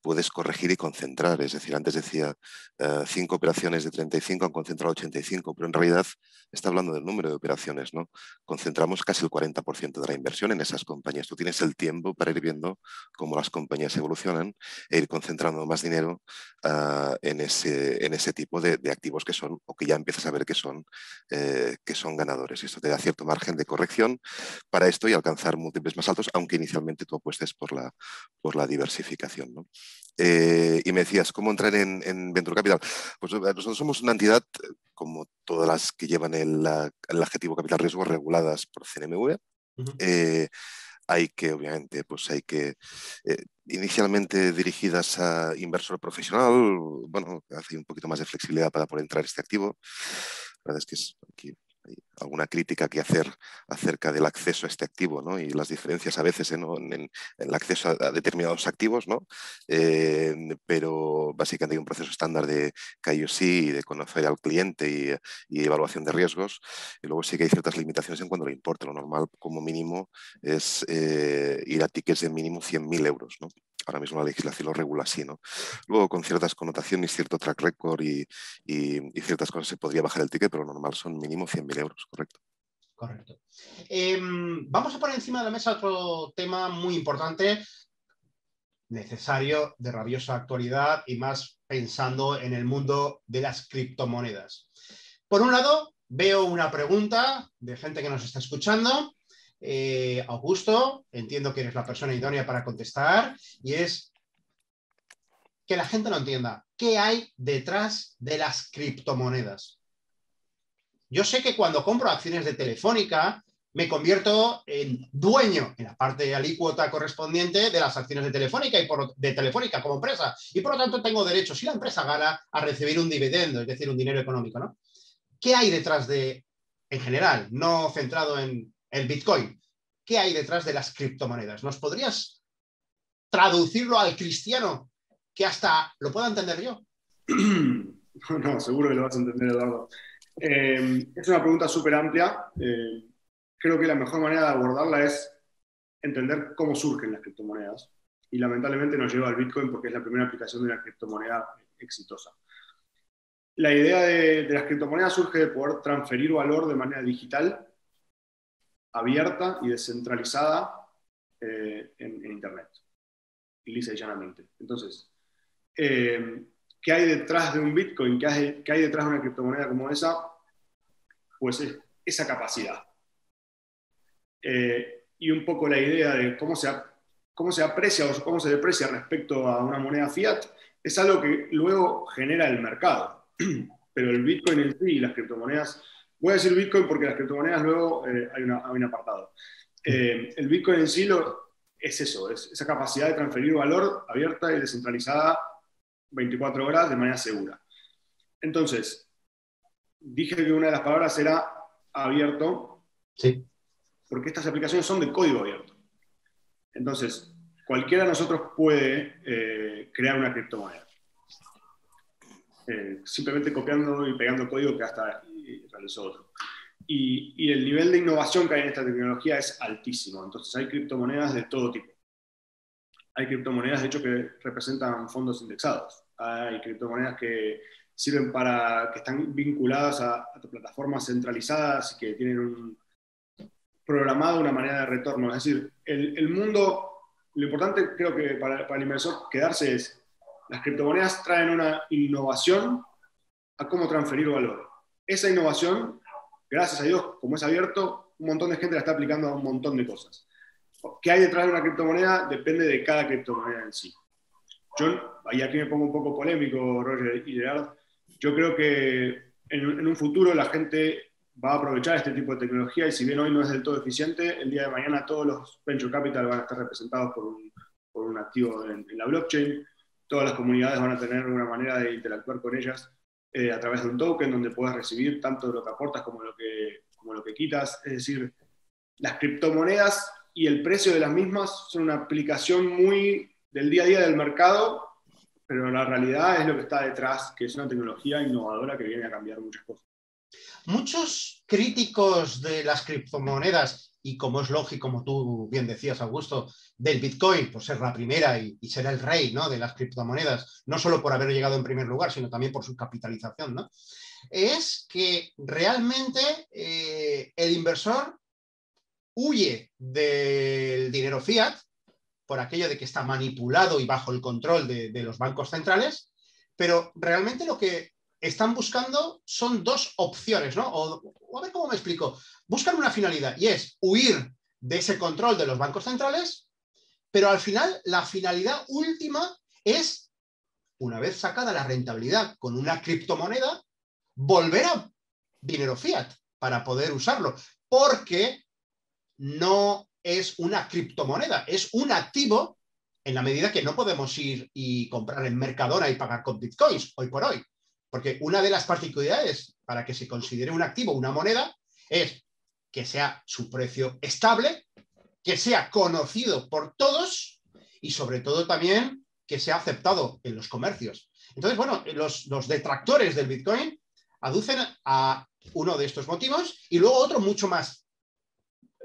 puedes corregir y concentrar. Es decir, antes decía eh, cinco operaciones de 35 han concentrado 85, pero en realidad está hablando del número de operaciones. ¿no? Concentramos casi el 40% de la inversión en esas compañías. Tú tienes el tiempo para ir viendo cómo las compañías evolucionan e ir concentrando más dinero ah, en, ese, en ese tipo de, activos que son o que ya empiezas a ver que son, eh, que son ganadores. Esto te da cierto margen de corrección para esto y alcanzar múltiples más altos, aunque inicialmente tú apuestes por la, por la diversificación. ¿no? Eh, y me decías, ¿cómo entrar en, Venture Capital? Pues eh, nosotros somos una entidad, eh, como todas las que llevan el, adjetivo capital riesgo, reguladas por CNMV. hay que, obviamente, pues hay que, inicialmente dirigidas a inversor profesional, bueno, hace un poquito más de flexibilidad para poder entrar este activo. La verdad es que es aquí alguna crítica que hacer acerca del acceso a este activo ¿no? y las diferencias a veces en, el acceso a, determinados activos, ¿no? Eh, pero básicamente hay un proceso estándar de KYC y de conocer al cliente y, evaluación de riesgos. Y luego sí que hay ciertas limitaciones en cuanto le importe. Lo normal como mínimo es eh, ir a tickets de mínimo 100.000 euros. ¿no? Ahora mismo la legislación lo regula así, ¿no? Luego con ciertas connotaciones, cierto track record y, ciertas cosas se podría bajar el ticket, pero lo normal son mínimo 100.000 euros, correcto. Correcto. Em, vamos a poner encima de la mesa otro tema muy importante, necesario, de rabiosa actualidad y más pensando en el mundo de las criptomonedas. Por un lado, veo una pregunta de gente que nos está escuchando eh, Augusto, entiendo que eres la persona idónea para contestar, y es que la gente no entienda qué hay detrás de las criptomonedas. Yo sé que cuando compro acciones de Telefónica, me convierto en dueño en la parte alícuota correspondiente de las acciones de Telefónica y de Telefónica como empresa. Y por lo tanto tengo derecho, si la empresa gana, a recibir un dividendo, es decir, un dinero económico. ¿no? ¿Qué hay detrás de, en general, no centrado en el Bitcoin. ¿Qué hay detrás de las criptomonedas? ¿Nos podrías traducirlo al cristiano que hasta lo pueda entender yo? no, seguro que lo vas a entender, Eduardo. Eh, es una pregunta súper amplia. Eh, creo que la mejor manera de abordarla es entender cómo surgen las criptomonedas. Y lamentablemente nos lleva al Bitcoin porque es la primera aplicación de una criptomoneda exitosa. La idea de, las criptomonedas surge de poder transferir valor de manera digital, abierta y descentralizada eh, en, Internet, y lisa y llanamente. Entonces, eh, ¿qué hay detrás de un Bitcoin? ¿Qué hay, ¿Qué hay, detrás de una criptomoneda como esa? Pues es esa capacidad. Eh, y un poco la idea de cómo se, cómo se aprecia o cómo se deprecia respecto a una moneda fiat es algo que luego genera el mercado. pero el Bitcoin en sí y las criptomonedas, voy a decir Bitcoin porque las criptomonedas luego eh, hay, un apartado. Eh, el Bitcoin en sí lo, es eso, es esa capacidad de transferir valor abierta y descentralizada 24 horas de manera segura. Entonces, dije que una de las palabras era abierto, sí. porque estas aplicaciones son de código abierto. Entonces, cualquiera de nosotros puede eh, crear una criptomoneda. Eh, simplemente copiando y pegando código que hasta realizó otro. Y, el nivel de innovación que hay en esta tecnología es altísimo. Entonces hay criptomonedas de todo tipo. Hay criptomonedas, de hecho, que representan fondos indexados. Hay criptomonedas que sirven para, que están vinculadas a, plataformas centralizadas y que tienen un, programado una manera de retorno. Es decir, el, mundo, lo importante creo que para, para el inversor quedarse es las criptomonedas traen una innovación a cómo transferir valor. Esa innovación, gracias a Dios, como es abierto, un montón de gente la está aplicando a un montón de cosas. ¿Qué hay detrás de una criptomoneda? Depende de cada criptomoneda en sí. Yo, y aquí me pongo un poco polémico, Roger y Gerard, yo creo que en, un futuro la gente va a aprovechar este tipo de tecnología y si bien hoy no es del todo eficiente, el día de mañana todos los venture capital van a estar representados por un activo en, la blockchain todas las comunidades van a tener una manera de interactuar con ellas eh, a través de un token donde puedas recibir tanto lo que aportas como lo que, como lo que quitas. Es decir, las criptomonedas y el precio de las mismas son una aplicación muy del día a día del mercado, pero la realidad es lo que está detrás, que es una tecnología innovadora que viene a cambiar muchas cosas. Muchos críticos de las criptomonedas y como es lógico, como tú bien decías, Augusto, del Bitcoin, por ser la primera y, ser el rey ¿no? de las criptomonedas, no solo por haber llegado en primer lugar, sino también por su capitalización, ¿no? es que realmente eh, el inversor huye del dinero fiat por aquello de que está manipulado y bajo el control de, de los bancos centrales, pero realmente lo que están buscando son dos opciones, ¿no? O, a ver cómo me explico. Buscan una finalidad y es huir de ese control de los bancos centrales, pero al final la finalidad última es, una vez sacada la rentabilidad con una criptomoneda, volver a dinero fiat para poder usarlo, porque no es una criptomoneda, es un activo en la medida que no podemos ir y comprar en Mercadona y pagar con bitcoins hoy por hoy. Porque una de las particularidades para que se considere un activo, una moneda, es que sea su precio estable, que sea conocido por todos y sobre todo también que sea aceptado en los comercios. Entonces, bueno, los, detractores del Bitcoin aducen a uno de estos motivos y luego otro mucho más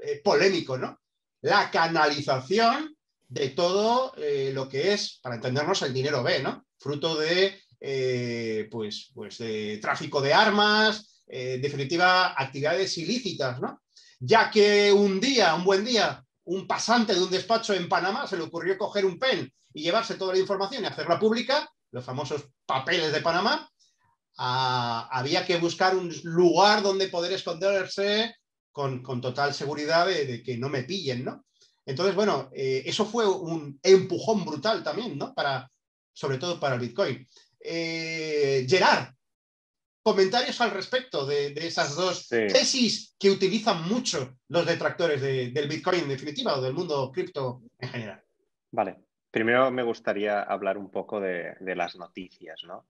eh, polémico, ¿no? La canalización de todo eh, lo que es, para entendernos, el dinero B, ¿no? Fruto de eh, pues, pues de tráfico de armas, eh, definitiva, actividades ilícitas, ¿no? Ya que un día, un buen día, un pasante de un despacho en Panamá se le ocurrió coger un pen y llevarse toda la información y hacerla pública, los famosos papeles de Panamá, había que buscar un lugar donde poder esconderse con, total seguridad de, que no me pillen, ¿no? Entonces, bueno, eh, eso fue un empujón brutal también, ¿no? Para, sobre todo para el Bitcoin. Eh, Gerard, comentarios al respecto de, esas dos tesis que utilizan mucho los detractores del Bitcoin en definitiva o del mundo cripto en general. Vale, primero me gustaría hablar un poco de, las noticias, ¿no?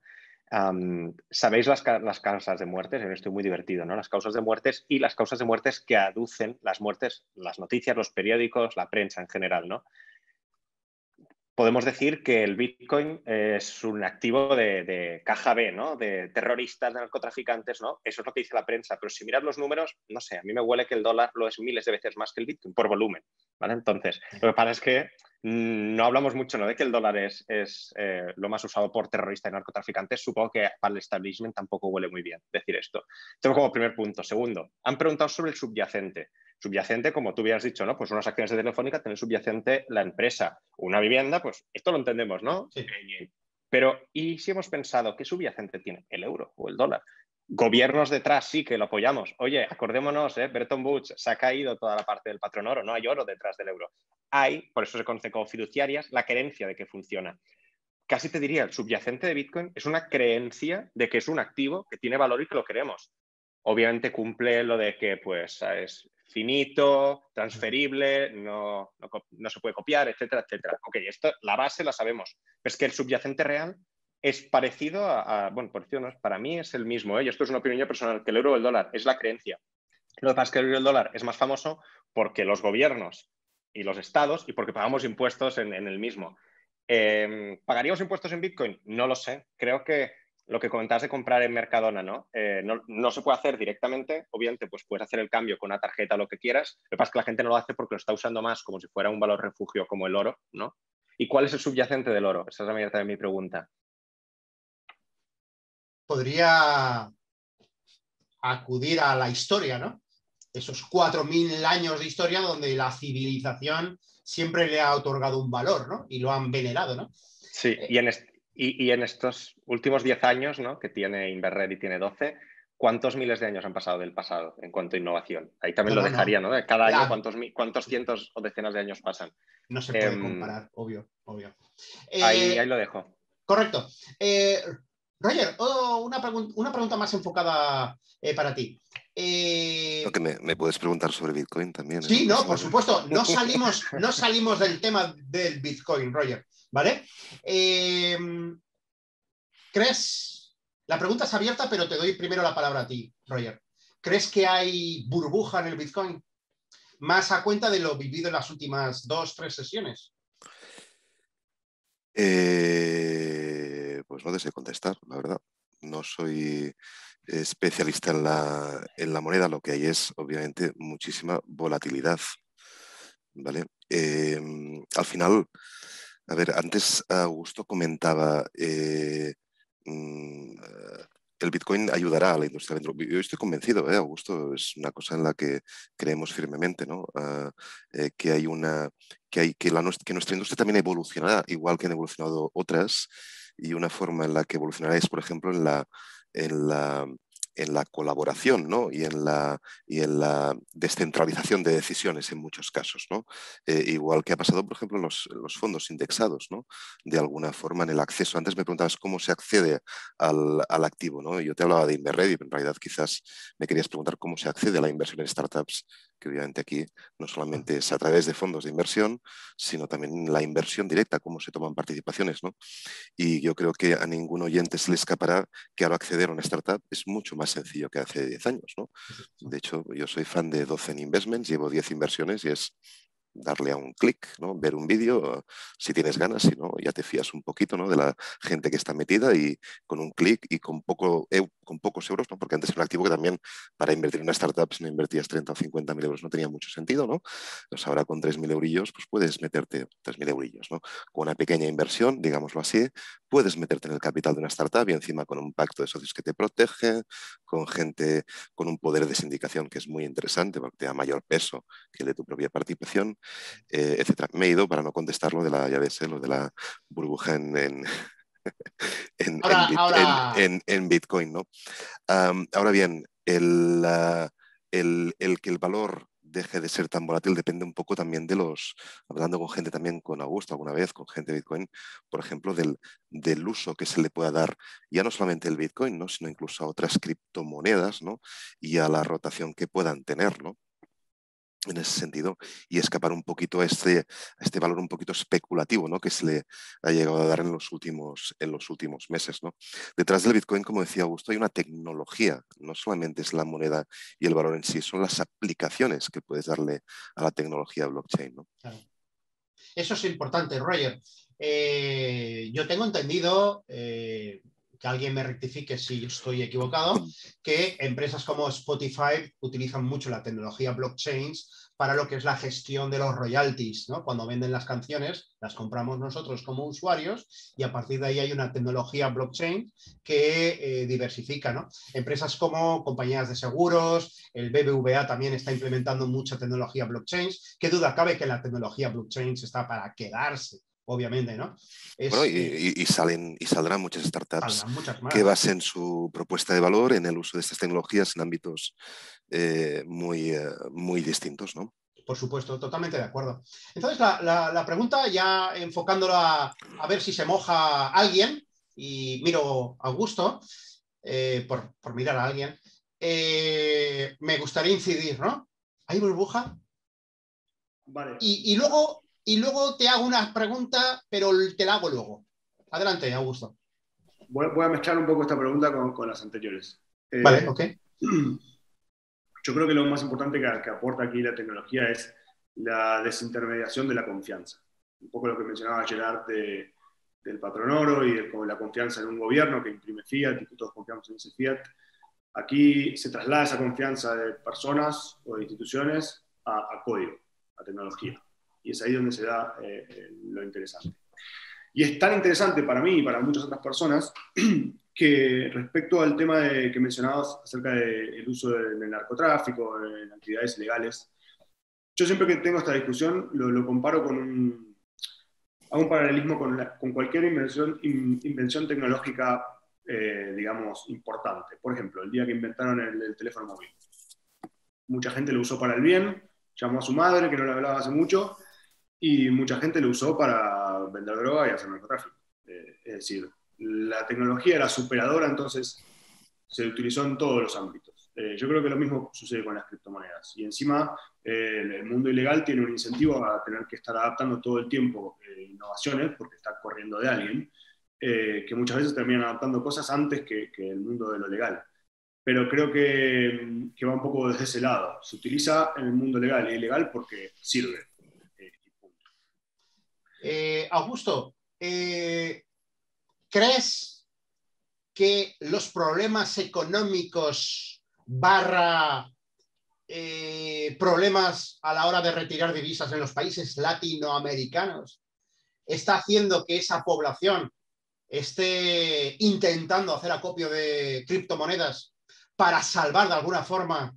¿Sabéis las, las, causas de muertes? Estoy muy divertido, ¿no? Las causas de muertes y las causas de muertes que aducen las muertes, las noticias, los periódicos, la prensa en general, ¿no? Podemos decir que el Bitcoin es un activo de, caja B, ¿no? De terroristas, de narcotraficantes, ¿no? Eso es lo que dice la prensa. Pero si miras los números, no sé, a mí me huele que el dólar lo es miles de veces más que el Bitcoin por volumen, ¿vale? Entonces, lo que pasa es que mm, no hablamos mucho ¿no? de que el dólar es, eh, lo más usado por terroristas y narcotraficantes. Supongo que para el establishment tampoco huele muy bien decir esto. Tengo como primer punto. Segundo, han preguntado sobre el subyacente. Subyacente, como tú habías dicho, ¿no? Pues unas acciones de Telefónica tienen subyacente la empresa. Una vivienda, pues esto lo entendemos, ¿no? Eh, pero, ¿y si hemos pensado qué subyacente tiene el euro o el dólar? Gobiernos detrás sí que lo apoyamos. Oye, acordémonos, ¿eh? Bretton Woods se ha caído toda la parte del patrón oro, no hay oro detrás del euro. Hay, por eso se conoce como fiduciarias, la creencia de que funciona. Casi te diría, el subyacente de Bitcoin es una creencia de que es un activo que tiene valor y que lo queremos. Obviamente cumple lo de que pues, es finito, transferible, no, no, se puede copiar, etcétera, etcétera. Ok, esto, la base la sabemos, pero es que el subyacente real es parecido a, bueno, parecido no, para mí es el mismo, ¿eh? y esto es una opinión personal, que el euro o el dólar es la creencia. Lo que pasa es que el euro y el dólar es más famoso porque los gobiernos y los estados y porque pagamos impuestos en, el mismo. Em, ¿Pagaríamos impuestos en Bitcoin? No lo sé. Creo que lo que comentabas de comprar en Mercadona, eh, ¿no? ¿no? se puede hacer directamente, obviamente, pues puedes hacer el cambio con una tarjeta o lo que quieras. Lo que pasa es que la gente no lo hace porque lo está usando más como si fuera un valor refugio como el oro, ¿no? ¿Y cuál es el subyacente del oro? Esa es también, también mi pregunta. Podría acudir a la historia, ¿no? Esos 4.000 años de historia donde la civilización siempre le ha otorgado un valor, ¿no? Y lo han venerado, ¿no? Sí, y en, este y, en estos últimos 10 años, ¿no? que tiene Inverred y tiene 12, ¿cuántos miles de años han pasado del pasado en cuanto a innovación? Ahí también lo dejaría, ¿no? Cada año, ¿cuántos, ¿cuántos cientos o decenas de años pasan? No se puede em, comparar, obvio, obvio. ahí, eh, ahí, lo dejo. Correcto. Eh, Roger, oh, una, una, pregunta más enfocada eh, para ti. que me, puedes preguntar sobre Bitcoin también. Sí, no, por supuesto. No salimos, no salimos del tema del Bitcoin, Roger. ¿Vale? Em, ¿Crees? La pregunta es abierta, pero te doy primero la palabra a ti, Roger. ¿Crees que hay burbuja en el Bitcoin? Más a cuenta de lo vivido en las últimas dos, tres sesiones. Eh, pues no deseo contestar, la verdad. No soy especialista en la, en la moneda, lo que hay es obviamente muchísima volatilidad. ¿Vale? Em, al final, a ver, antes Augusto comentaba, eh, mm, el Bitcoin ayudará a la industria. Yo estoy convencido, ¿eh, Augusto, es una cosa en la que creemos firmemente, ¿no? Ah, eh, que hay una, que hay que, la, que nuestra industria también evolucionará, igual que han evolucionado otras, y una forma en la que evolucionará es, por ejemplo, en la, en la en la colaboración ¿no? y, en la, y en la descentralización de decisiones en muchos casos. ¿no? Eh, igual que ha pasado, por ejemplo, en los, los, fondos indexados, ¿no? de alguna forma en el acceso. Antes me preguntabas cómo se accede al, al activo. ¿no? Yo te hablaba de Inverred y en realidad quizás me querías preguntar cómo se accede a la inversión en startups que obviamente aquí no solamente es a través de fondos de inversión, sino también la inversión directa, cómo se toman participaciones. ¿no? Y yo creo que a ningún oyente se le escapará que ahora acceder a una startup es mucho más sencillo que hace 10 años. ¿no? De hecho, yo soy fan de 12 Investments, llevo 10 inversiones y es darle a un clic, ¿no? ver un vídeo, si tienes ganas, si no, ya te fías un poquito ¿no? de la gente que está metida y con un clic y con, poco, con pocos euros, ¿no? porque antes era un activo que también para invertir en una startup si no invertías 30 o 50 mil euros no tenía mucho sentido, ¿no? Pues ahora con 3.000 eurillos pues puedes meterte 3.000 eurillos, ¿no? Con una pequeña inversión, digámoslo así, puedes meterte en el capital de una startup y encima con un pacto de socios que te protege, con gente con un poder de sindicación que es muy interesante porque te da mayor peso que el de tu propia participación eh, etcétera. Me he ido para no contestar lo de la, ya ves, lo de la burbuja en, en, en, Bitcoin, ¿no? ahora bien, el, el, el, que el valor deje de ser tan volátil depende un poco también de los, hablando con gente también con Augusto alguna vez, con gente de Bitcoin, por ejemplo, del, del uso que se le pueda dar ya no solamente el Bitcoin, ¿no? sino incluso a otras criptomonedas ¿no? y a la rotación que puedan tener. ¿no? En ese sentido y escapar un poquito a este, este valor un poquito especulativo ¿no? que se le ha llegado a dar en los últimos, en los últimos meses. ¿no? Detrás del Bitcoin, como decía Augusto, hay una tecnología, no solamente es la moneda y el valor en sí, son las aplicaciones que puedes darle a la tecnología blockchain. ¿no? Eso es importante, Roger. eh, yo tengo entendido, eh, que alguien me rectifique si estoy equivocado, que empresas como Spotify utilizan mucho la tecnología blockchain para lo que es la gestión de los royalties, ¿no? Cuando venden las canciones, las compramos nosotros como usuarios y a partir de ahí hay una tecnología blockchain que eh, diversifica, ¿no? Empresas como compañías de seguros, el BBVA también está implementando mucha tecnología blockchain. ¿Qué duda cabe que la tecnología blockchain está para quedarse? Obviamente, ¿no? bueno, y, salen, y saldrán muchas startups que basen su propuesta de valor en el uso de estas tecnologías en ámbitos eh, muy, eh, muy distintos, ¿no? Por supuesto, totalmente de acuerdo. Entonces, la, pregunta, ya enfocándolo a, ver si se moja alguien, y miro a Augusto, eh, por, mirar a alguien, me gustaría incidir, ¿no? ¿Hay burbuja? Vale. y luego y luego te hago una pregunta, pero te la hago luego. Adelante, Augusto. Voy, a mezclar un poco esta pregunta con, las anteriores. Eh, vale, ok. Yo creo que lo más importante que, aporta aquí la tecnología es la desintermediación de la confianza. Un poco lo que mencionaba Gerard del patrón oro y de, la confianza en un gobierno que imprime fiat y que todos confiamos en ese fiat. Aquí se traslada esa confianza de personas o de instituciones a código, a tecnología y es ahí donde se da eh, eh, lo interesante. Y es tan interesante para mí y para muchas otras personas que respecto al tema de, que mencionabas acerca del uso del, narcotráfico, en actividades ilegales, yo siempre que tengo esta discusión lo, comparo con un, hago un paralelismo con, con cualquier invención, invención tecnológica, eh, digamos, importante. Por ejemplo, el día que inventaron el, el, teléfono móvil. Mucha gente lo usó para el bien, llamó a su madre, que no le hablaba hace mucho, y mucha gente lo usó para vender droga y hacer narcotráfico. Eh, es decir, la tecnología era superadora, entonces se utilizó en todos los ámbitos. Eh, yo creo que lo mismo sucede con las criptomonedas. Y encima, eh, el mundo ilegal tiene un incentivo a tener que estar adaptando todo el tiempo innovaciones, porque está corriendo de alguien, que muchas veces terminan adaptando cosas antes que, que, el mundo de lo legal. Pero creo que, que va un poco desde ese lado. Se utiliza en el mundo legal y ilegal porque sirve eh, Augusto, eh, ¿crees que los problemas económicos barra eh, problemas a la hora de retirar divisas en los países latinoamericanos está haciendo que esa población esté intentando hacer acopio de criptomonedas para salvar de alguna forma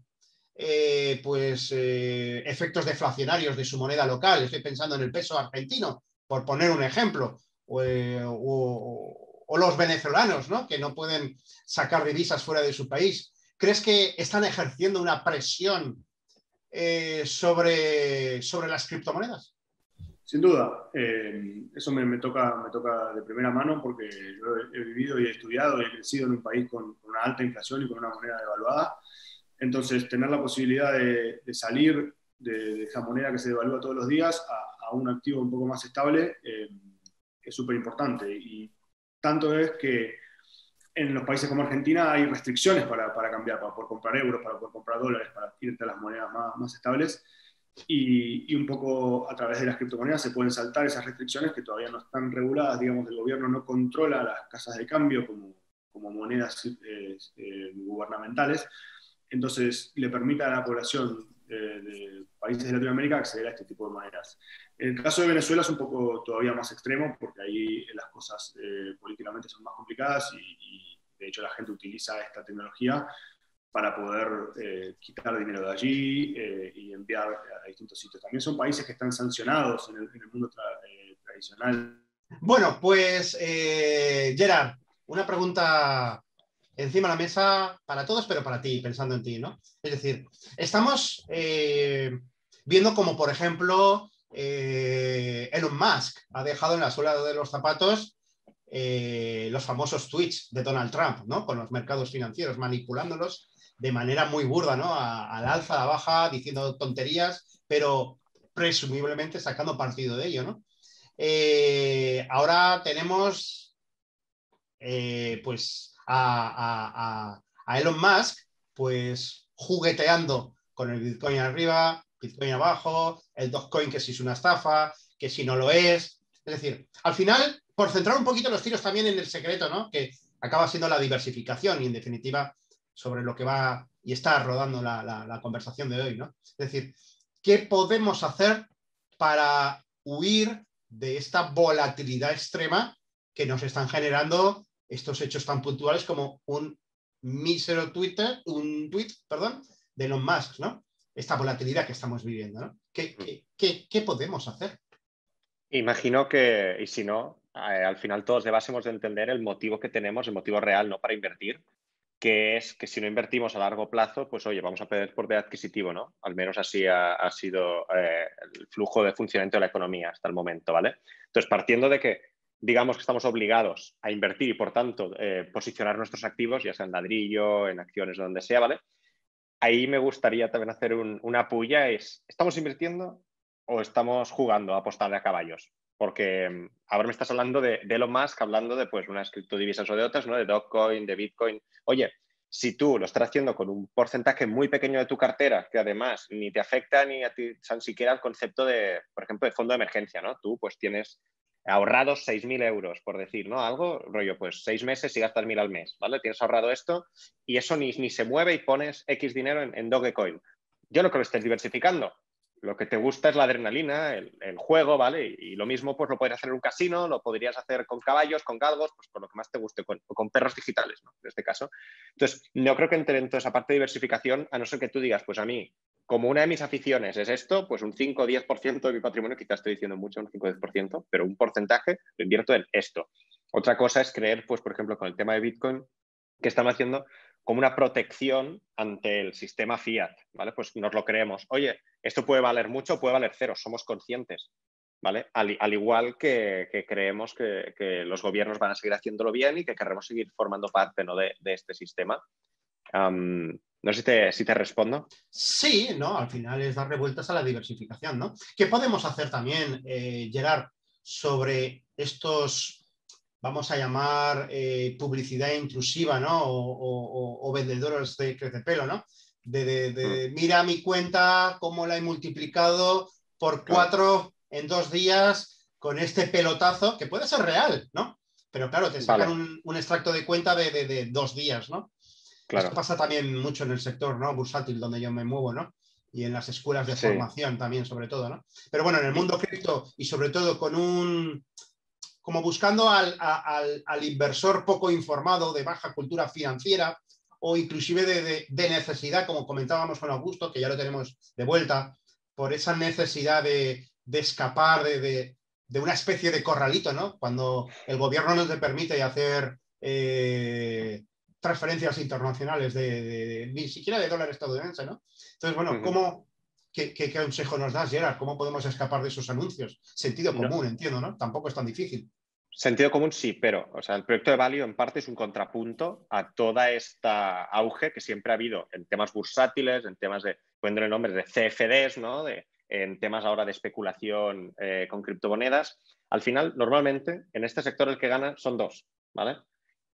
pues, efectos deflacionarios de su moneda local. Estoy pensando en el peso argentino, por poner un ejemplo, eh, o, los venezolanos, ¿no? que no pueden sacar divisas fuera de su país. ¿Crees que están ejerciendo una presión eh, sobre, sobre las criptomonedas? Sin duda, eh, eso me, toca, me toca de primera mano porque yo he, vivido y he estudiado y he crecido en un país con, una alta inflación y con una moneda devaluada. Entonces, tener la posibilidad de, salir de, de, moneda que se devalúa todos los días a, un activo un poco más estable eh, es súper importante. Y tanto es que en los países como Argentina hay restricciones para, para, cambiar, para poder comprar euros, para poder comprar dólares, para irte a las monedas más, más estables. Y, y, un poco a través de las criptomonedas se pueden saltar esas restricciones que todavía no están reguladas. Digamos, el gobierno no controla las casas de cambio como, como monedas eh, eh, gubernamentales. Entonces, le permite a la población de países de Latinoamérica acceder a este tipo de monedas. El caso de Venezuela es un poco todavía más extremo porque ahí las cosas eh, políticamente son más complicadas y, de hecho la gente utiliza esta tecnología para poder eh, quitar dinero de allí eh, y enviar a distintos sitios. También son países que están sancionados en el, mundo tradicional. Bueno, pues Gerard, una pregunta encima de la mesa para todos, pero para ti, pensando en ti, ¿no? Es decir, estamos viendo como, por ejemplo, eh, Elon Musk ha dejado en la suela de los zapatos eh, los famosos tweets de Donald Trump, ¿no? Con los mercados financieros, manipulándolos de manera muy burda, ¿no? Al alza, a la baja, diciendo tonterías, pero presumiblemente sacando partido de ello, ¿no? Eh, ahora tenemos, pues, a, a Elon Musk, pues, jugueteando con el Bitcoin arriba, Bitcoin abajo, el Dogecoin que si es una estafa, que si no lo es. Es decir, al final, por centrar un poquito los tiros también en el secreto, ¿no? Que acaba siendo la diversificación y en definitiva sobre lo que va y está rodando la, conversación de hoy, ¿no? Es decir, ¿qué podemos hacer para huir de esta volatilidad extrema que nos están generando estos hechos tan puntuales como un mísero Twitter, un tweet, perdón, de Elon Musk, ¿no? Esta volatilidad que estamos viviendo, ¿no? ¿Qué, qué, podemos hacer? Imagino que, y si no, eh, al final todos debásemos de entender el motivo que tenemos, el motivo real, ¿no? Para invertir, que es que si no invertimos a largo plazo, pues oye, vamos a perder poder adquisitivo, ¿no? Al menos así ha, sido eh, el flujo de funcionamiento de la economía hasta el momento, ¿vale? Entonces, partiendo de que digamos que estamos obligados a invertir y por tanto eh, posicionar nuestros activos, ya sea en ladrillo, en acciones, donde sea, ¿vale? Ahí me gustaría también hacer una puya, es, ¿estamos invirtiendo o estamos jugando a apostar a caballos? Porque mm, ahora me estás hablando de, de Elon Musk, hablando de pues unas criptodivisas o de otras, ¿no? De Dogecoin, de Bitcoin. Oye, si tú lo estás haciendo con un porcentaje muy pequeño de tu cartera, que además ni te afecta ni a ti, ni siquiera al concepto de, por ejemplo, de fondo de emergencia, ¿no? Tú pues tienes ahorrados 6.000 euros, por decir, ¿no? Algo, rollo, pues seis meses y gastas 1.000 al mes, ¿vale? Tienes ahorrado esto y eso ni, ni se mueve y pones X dinero en, Dogecoin. Yo no creo que estés diversificando. Lo que te gusta es la adrenalina, el, juego, ¿vale? Y, lo mismo, pues lo podrías hacer en un casino, lo podrías hacer con caballos, con galgos, pues con lo que más te guste, con, con perros digitales, ¿no? En este caso. Entonces, no creo que entre en toda esa parte de diversificación, a no ser que tú digas, pues a mí como una de mis aficiones es esto, pues un 5 o 10% de mi patrimonio, quizás estoy diciendo mucho, un 5 o 10%, pero un porcentaje lo invierto en esto. Otra cosa es creer, pues por ejemplo, con el tema de Bitcoin, que estamos haciendo como una protección ante el sistema fiat, ¿vale? Pues nos lo creemos. Oye, esto puede valer mucho, puede valer cero, somos conscientes, ¿vale? Al, igual que, creemos que, los gobiernos van a seguir haciéndolo bien y que querremos seguir formando parte ¿no? de, este sistema. No sé si te, si te, respondo. Sí, ¿no? Al final es dar revueltas a la diversificación, ¿no? ¿Qué podemos hacer también, eh, Gerard, sobre estos, vamos a llamar, eh, publicidad intrusiva, ¿no? O, vendedores de crecepelo, ¿no? De, mm. mira mi cuenta, cómo la he multiplicado por cuatro en dos días con este pelotazo, que puede ser real, ¿no? Pero claro, te sacan un, un, extracto de cuenta de, dos días, ¿no? Esto pasa también mucho en el sector ¿no? bursátil donde yo me muevo, ¿no? Y en las escuelas de formación también, sobre todo, ¿no? Pero bueno, en el mundo cripto y sobre todo con un, como buscando al, inversor poco informado, de baja cultura financiera o inclusive de, necesidad, como comentábamos con Augusto, que ya lo tenemos de vuelta, por esa necesidad de, escapar de, una especie de corralito, ¿no? Cuando el gobierno no te permite hacer eh, transferencias internacionales de, ni siquiera de dólar estadounidense, ¿no? Entonces, bueno, ¿cómo, qué, consejo nos das, Gerard? ¿Cómo podemos escapar de esos anuncios? Sentido común, entiendo, ¿no? Tampoco es tan difícil. Sentido común sí, pero o sea, el proyecto de Valio en parte es un contrapunto a toda esta auge que siempre ha habido en temas bursátiles, en temas de, poniendo el nombre de CFDs, ¿no? De, en temas ahora de especulación eh, con criptomonedas. Al final, normalmente, en este sector el que gana son dos, ¿vale?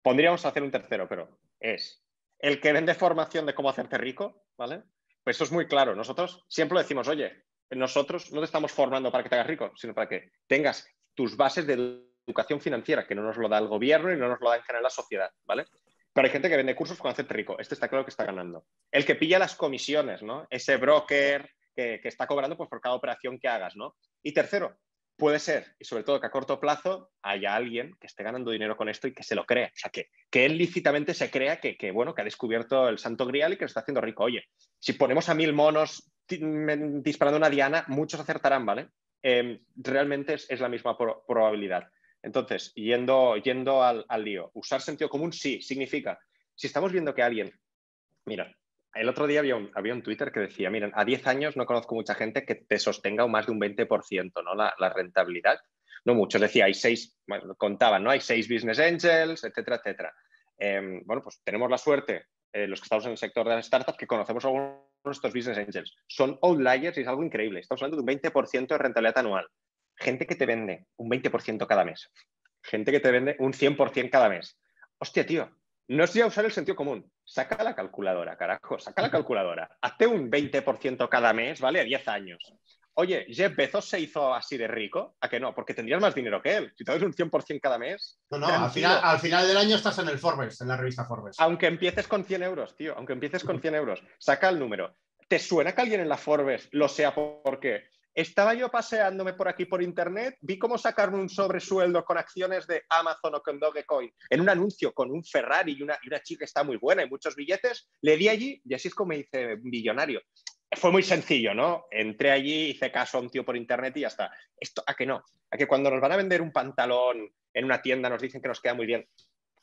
Pondríamos a hacer un tercero, pero es el que vende formación de cómo hacerte rico, ¿vale? Pues eso es muy claro. Nosotros siempre decimos, oye, nosotros no te estamos formando para que te hagas rico, sino para que tengas tus bases de educación financiera, que no nos lo da el gobierno y no nos lo da en general la sociedad, ¿vale? Pero hay gente que vende cursos para hacerte rico. Este está claro que está ganando. El que pilla las comisiones, ¿no? Ese broker que, que está cobrando pues, por cada operación que hagas, ¿no? Y tercero, puede ser, y sobre todo que a corto plazo haya alguien que esté ganando dinero con esto y que se lo cree. O sea, que, que él lícitamente se crea que, bueno, que ha descubierto el santo grial y que lo está haciendo rico. Oye, si ponemos a mil monos disparando una diana, muchos acertarán, ¿vale? Em, realmente es, la misma probabilidad. Entonces, yendo, yendo al lío, usar sentido común sí, significa, si estamos viendo que alguien, mira, el otro día había un, Twitter que decía, miren, a 10 años no conozco mucha gente que te sostenga más de un 20%, ¿no? La, rentabilidad. No muchos, decía, hay seis, contaban, ¿no? Hay seis business angels, etcétera, etcétera. Em, bueno, pues tenemos la suerte, eh, los que estamos en el sector de las startups, que conocemos algunos de estos business angels. Son outliers y es algo increíble. Estamos hablando de un 20% de rentabilidad anual. Gente que te vende un 20% cada mes. Gente que te vende un 100% cada mes. Hostia, tío, no es ya usar el sentido común. Saca la calculadora, carajo, saca la calculadora. Hazte un 20% cada mes, ¿vale? A 10 años. Oye, Jeff Bezos se hizo así de rico, ¿a que no? Porque tendrías más dinero que él. Si te das un 100% cada mes. No, no, al final, al final, del año estás en el Forbes, en la revista Forbes. Aunque empieces con 100 euros, tío, aunque empieces con 100 euros, saca el número. ¿Te suena que alguien en la Forbes lo sea porque estaba yo paseándome por aquí por internet, vi cómo sacarme un sobresueldo con acciones de Amazon o con Dogecoin en un anuncio con un Ferrari y una, chica que está muy buena y muchos billetes, le di allí y así es como me hice millonario fue muy sencillo, ¿no? Entré allí, hice caso a un tío por internet y ya está. Esto, ¿A que no? A que cuando nos van a vender un pantalón en una tienda nos dicen que nos queda muy bien.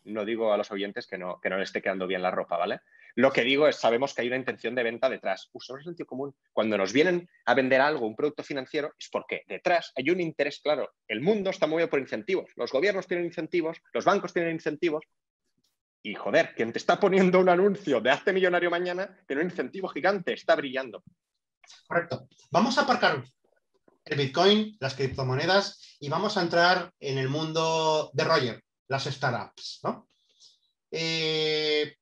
No digo a los oyentes que no, que no les esté quedando bien la ropa, ¿vale? Lo que digo es, sabemos que hay una intención de venta detrás. Usamos el sentido común. Cuando nos vienen a vender algo, un producto financiero, es porque detrás hay un interés claro. El mundo está movido por incentivos. Los gobiernos tienen incentivos, los bancos tienen incentivos, y joder, quien te está poniendo un anuncio de hazte millonario mañana tiene un incentivo gigante, está brillando. Correcto. Vamos a aparcar el Bitcoin, las criptomonedas y vamos a entrar en el mundo de Roger, las startups. Eh,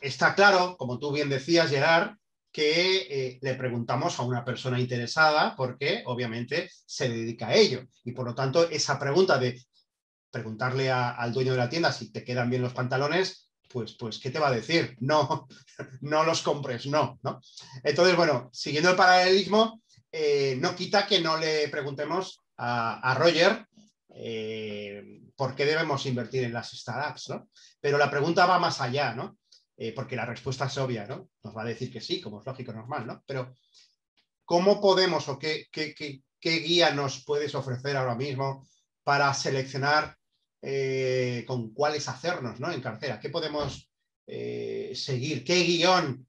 está claro, como tú bien decías, Gerard, que eh, le preguntamos a una persona interesada porque obviamente se dedica a ello. Y por lo tanto, esa pregunta de preguntarle al dueño de la tienda si te quedan bien los pantalones, pues, pues, ¿qué te va a decir? No, no los compres, no, ¿no? Entonces, bueno, siguiendo el paralelismo, eh, no quita que no le preguntemos a, Roger por qué debemos invertir en las startups, ¿no? Pero la pregunta va más allá, ¿no? Eh, porque la respuesta es obvia, ¿no? Nos va a decir que sí, como es lógico, normal, ¿no? Pero, ¿cómo podemos o qué, qué, qué guía nos puedes ofrecer ahora mismo para seleccionar eh, con cuáles hacernos ¿no? en cartera. ¿Qué podemos eh, seguir? ¿Qué guion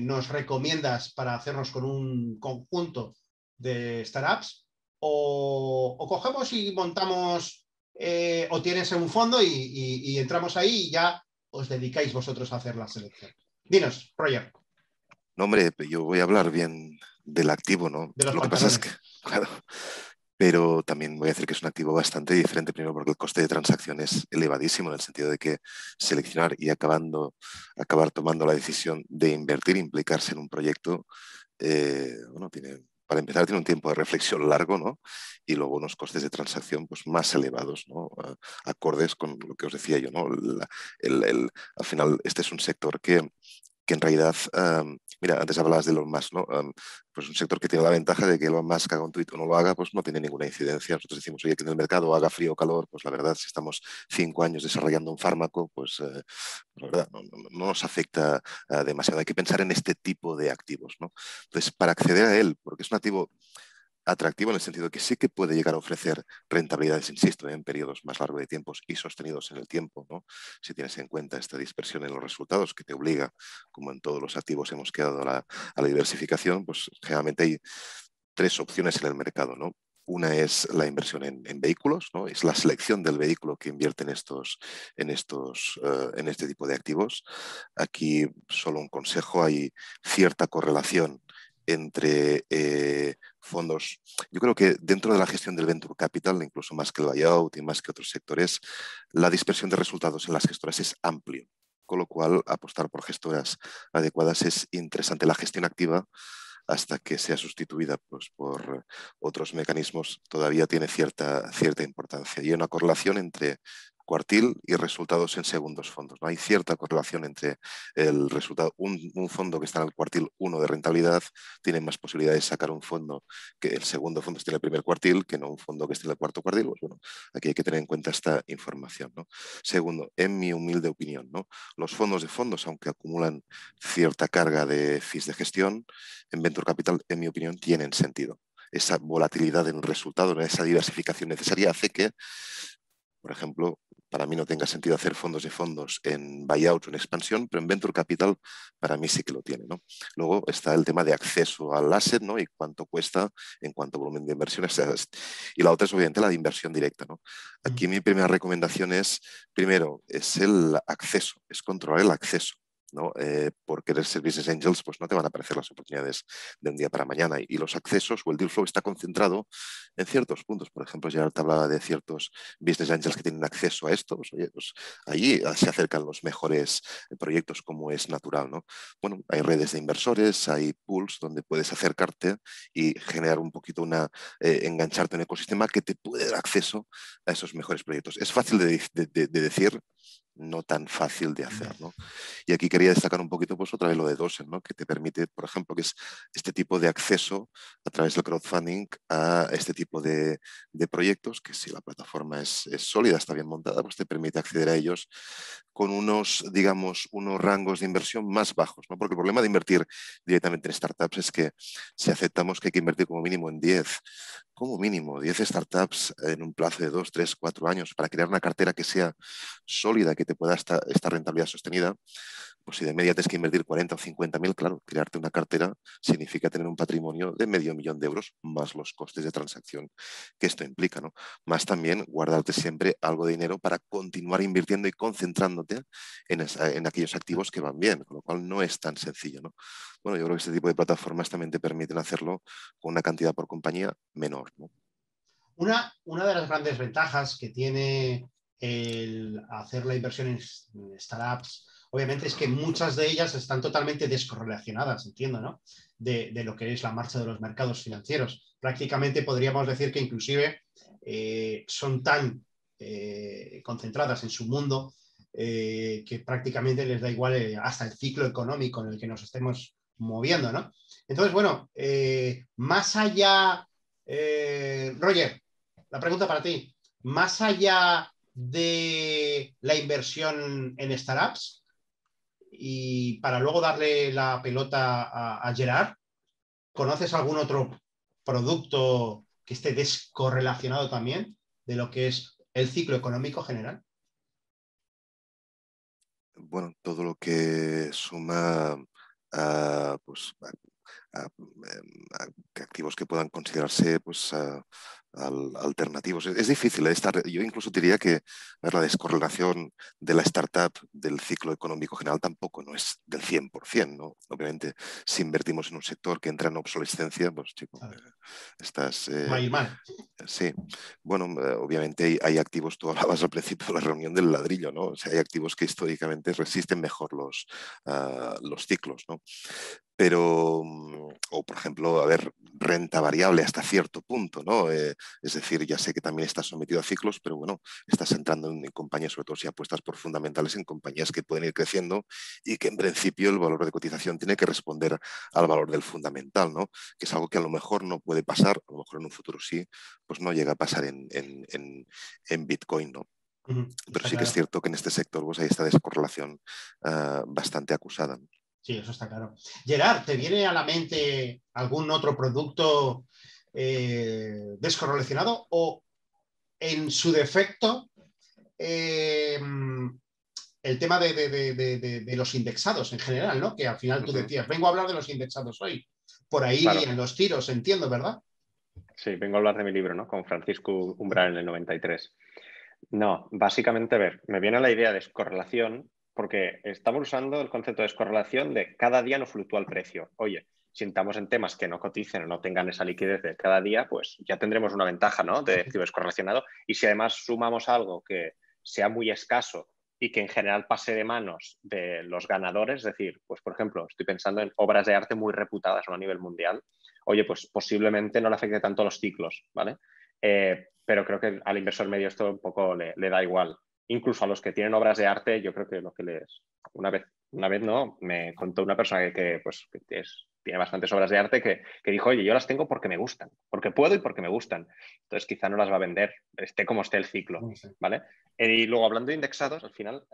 nos recomiendas para hacernos con un conjunto de startups? O, cogemos y montamos o tienes un fondo y, entramos ahí y ya os dedicáis vosotros a hacer la selección. Dinos, Roger. No, hombre, yo voy a hablar bien del activo, ¿no? Lo que pasa es que, claro, pero también voy a decir que es un activo bastante diferente, primero porque el coste de transacción es elevadísimo, en el sentido de que seleccionar y acabando, acabar tomando la decisión de invertir, implicarse en un proyecto, eh, bueno, tiene, para empezar tiene un tiempo de reflexión largo, ¿no? Y luego unos costes de transacción pues, más elevados, ¿no? Acordes con lo que os decía yo, ¿no? al final, este es un sector que que en realidad, mira, antes hablabas de Elon Musk, ¿no? pues un sector que tiene la ventaja de que Elon Musk haga un tuit o no lo haga, pues no tiene ninguna incidencia. Nosotros decimos, oye, que en el mercado haga frío o calor, pues la verdad, si estamos cinco años desarrollando un fármaco, pues, eh, la verdad, no, nos afecta eh, demasiado. Hay que pensar en este tipo de activos, ¿no? Entonces, para acceder a él, porque es un activo atractivo en el sentido que sí que puede llegar a ofrecer rentabilidades, insisto, en periodos más largos de tiempos y sostenidos en el tiempo, ¿no? si tienes en cuenta esta dispersión en los resultados que te obliga, como en todos los activos hemos quedado a la, diversificación, pues generalmente hay tres opciones en el mercado. ¿no? Una es la inversión en, vehículos, ¿no? es la selección del vehículo que invierte en, estos, en, estos, eh, en este tipo de activos. Aquí solo un consejo, hay cierta correlación entre eh, fondos. Yo creo que dentro de la gestión del venture capital, incluso más que el buyout y más que otros sectores, la dispersión de resultados en las gestoras es amplio, con lo cual apostar por gestoras adecuadas es interesante. La gestión activa hasta que sea sustituida pues, por otros mecanismos, todavía tiene cierta, cierta importancia. Y hay una correlación entre cuartil y resultados en segundos fondos. ¿no? Hay cierta correlación entre el resultado, un, fondo que está en el cuartil 1 de rentabilidad tiene más posibilidades de sacar un fondo que el segundo fondo esté en el primer cuartil que no un fondo que esté en el cuarto cuartil. Pues bueno, aquí hay que tener en cuenta esta información. ¿no? Segundo, en mi humilde opinión, los fondos de fondos, aunque acumulan cierta carga de fees de gestión, en Venture Capital, en mi opinión, tienen sentido esa volatilidad en el resultado, esa diversificación necesaria hace que por ejemplo, para mí no tenga sentido hacer fondos de fondos en buyout o en expansión, pero en venture capital para mí sí que lo tiene. ¿no? Luego está el tema de acceso al asset ¿no? y cuánto cuesta en cuanto a volumen de inversión. Y la otra es obviamente la de inversión directa. ¿no? Aquí mi primera recomendación es, primero, es el acceso, es controlar el acceso. ¿No? Eh, por querer ser business angels, pues no te van a aparecer las oportunidades de un día para mañana. Y, los accesos o el deal flow está concentrado en ciertos puntos. Por ejemplo, ya te hablaba de ciertos business angels que tienen acceso a esto. Pues, oye, pues allí se acercan los mejores proyectos como es natural. ¿no? Bueno, hay redes de inversores, hay pools donde puedes acercarte y generar un poquito una, eh, engancharte en un ecosistema que te puede dar acceso a esos mejores proyectos. Es fácil de, de decir, no tan fácil de hacer. Y aquí quería destacar un poquito pues, otra vez lo de Dosen, ¿no? que te permite, por ejemplo, que es este tipo de acceso a través del crowdfunding a este tipo de, proyectos, que si la plataforma es, sólida, está bien montada, pues te permite acceder a ellos con unos, digamos, unos rangos de inversión más bajos. ¿no? Porque el problema de invertir directamente en startups es que si aceptamos que hay que invertir como mínimo en 10, como mínimo 10 startups en un plazo de 2, 3, 4 años para crear una cartera que sea sólida, que te pueda esta, esta rentabilidad sostenida, pues si de media tienes que invertir 40 o 50 mil, claro, crearte una cartera significa tener un patrimonio de medio millón de euros más los costes de transacción que esto implica, ¿no? Más también guardarte siempre algo de dinero para continuar invirtiendo y concentrándote en, en aquellos activos que van bien, con lo cual no es tan sencillo, ¿no? Bueno, yo creo que este tipo de plataformas también te permiten hacerlo con una cantidad por compañía menor, ¿no? Una, una de las grandes ventajas que tiene el hacer la inversión en startups obviamente es que muchas de ellas están totalmente descorrelacionadas, entiendo, ¿no? De, lo que es la marcha de los mercados financieros. Prácticamente podríamos decir que inclusive eh, son tan eh, concentradas en su mundo eh, que prácticamente les da igual hasta el ciclo económico en el que nos estemos moviendo, ¿no? Entonces, bueno, más allá, Roger, la pregunta para ti, más allá de la inversión en startups, y para luego darle la pelota a, Gerard, ¿conoces algún otro producto que esté descorrelacionado también de lo que es el ciclo económico general? Bueno, todo lo que suma a, pues, activos que puedan considerarse pues, alternativos. Es, difícil ¿eh? estar, yo incluso diría que la descorrelación de la startup del ciclo económico general tampoco no es del 100%, ¿no? Obviamente, si invertimos en un sector que entra en obsolescencia, pues chico, eh, estás... Eh, sí, bueno, obviamente hay, activos, tú hablabas al principio de la reunión del ladrillo, ¿no? O sea, hay activos que históricamente resisten mejor los, ah, los ciclos, ¿no? Pero, mm, o por ejemplo, a ver, renta variable hasta cierto punto, ¿no? Eh, es decir, ya sé que también estás sometido a ciclos, pero bueno, estás entrando en, compañías, sobre todo si apuestas por fundamentales, en compañías que pueden ir creciendo y que en principio el valor de cotización tiene que responder al valor del fundamental, ¿no? Que es algo que a lo mejor no puede pasar, a lo mejor en un futuro sí, pues no llega a pasar en, Bitcoin, ¿no? Pero sí que es cierto que en este sector pues, hay esta descorrelación ah, bastante acusada. Sí, eso está claro. Gerard, ¿te viene a la mente algún otro producto eh, descorrelacionado o en su defecto eh, el tema de, los indexados en general, ¿no? Que al final tú decías, vengo a hablar de los indexados hoy. Por ahí en los tiros, entiendo, ¿verdad? Sí, vengo a hablar de mi libro, ¿no? Con Francisco Umbral en el 93. No, básicamente, a ver, me viene la idea de descorrelación porque estamos usando el concepto de descorrelación de cada día no fluctúa el precio. Oye, si estamos en temas que no coticen o no tengan esa liquidez de cada día, pues ya tendremos una ventaja ¿no? de activo descorrelacionado. Y si además sumamos algo que sea muy escaso y que en general pase de manos de los ganadores, es decir, pues por ejemplo, estoy pensando en obras de arte muy reputadas a nivel mundial, oye, pues posiblemente no le afecte tanto a los ciclos, ¿vale? Eh, pero creo que al inversor medio esto un poco le da igual incluso a los que tienen obras de arte, yo creo que lo que les... Una vez, una vez no, me contó una persona que, pues, tiene bastantes obras de arte que, dijo, oye, yo las tengo porque me gustan, porque puedo y porque me gustan. Entonces quizá no las va a vender, esté como esté el ciclo, ¿vale? Y luego hablando de indexados, al final,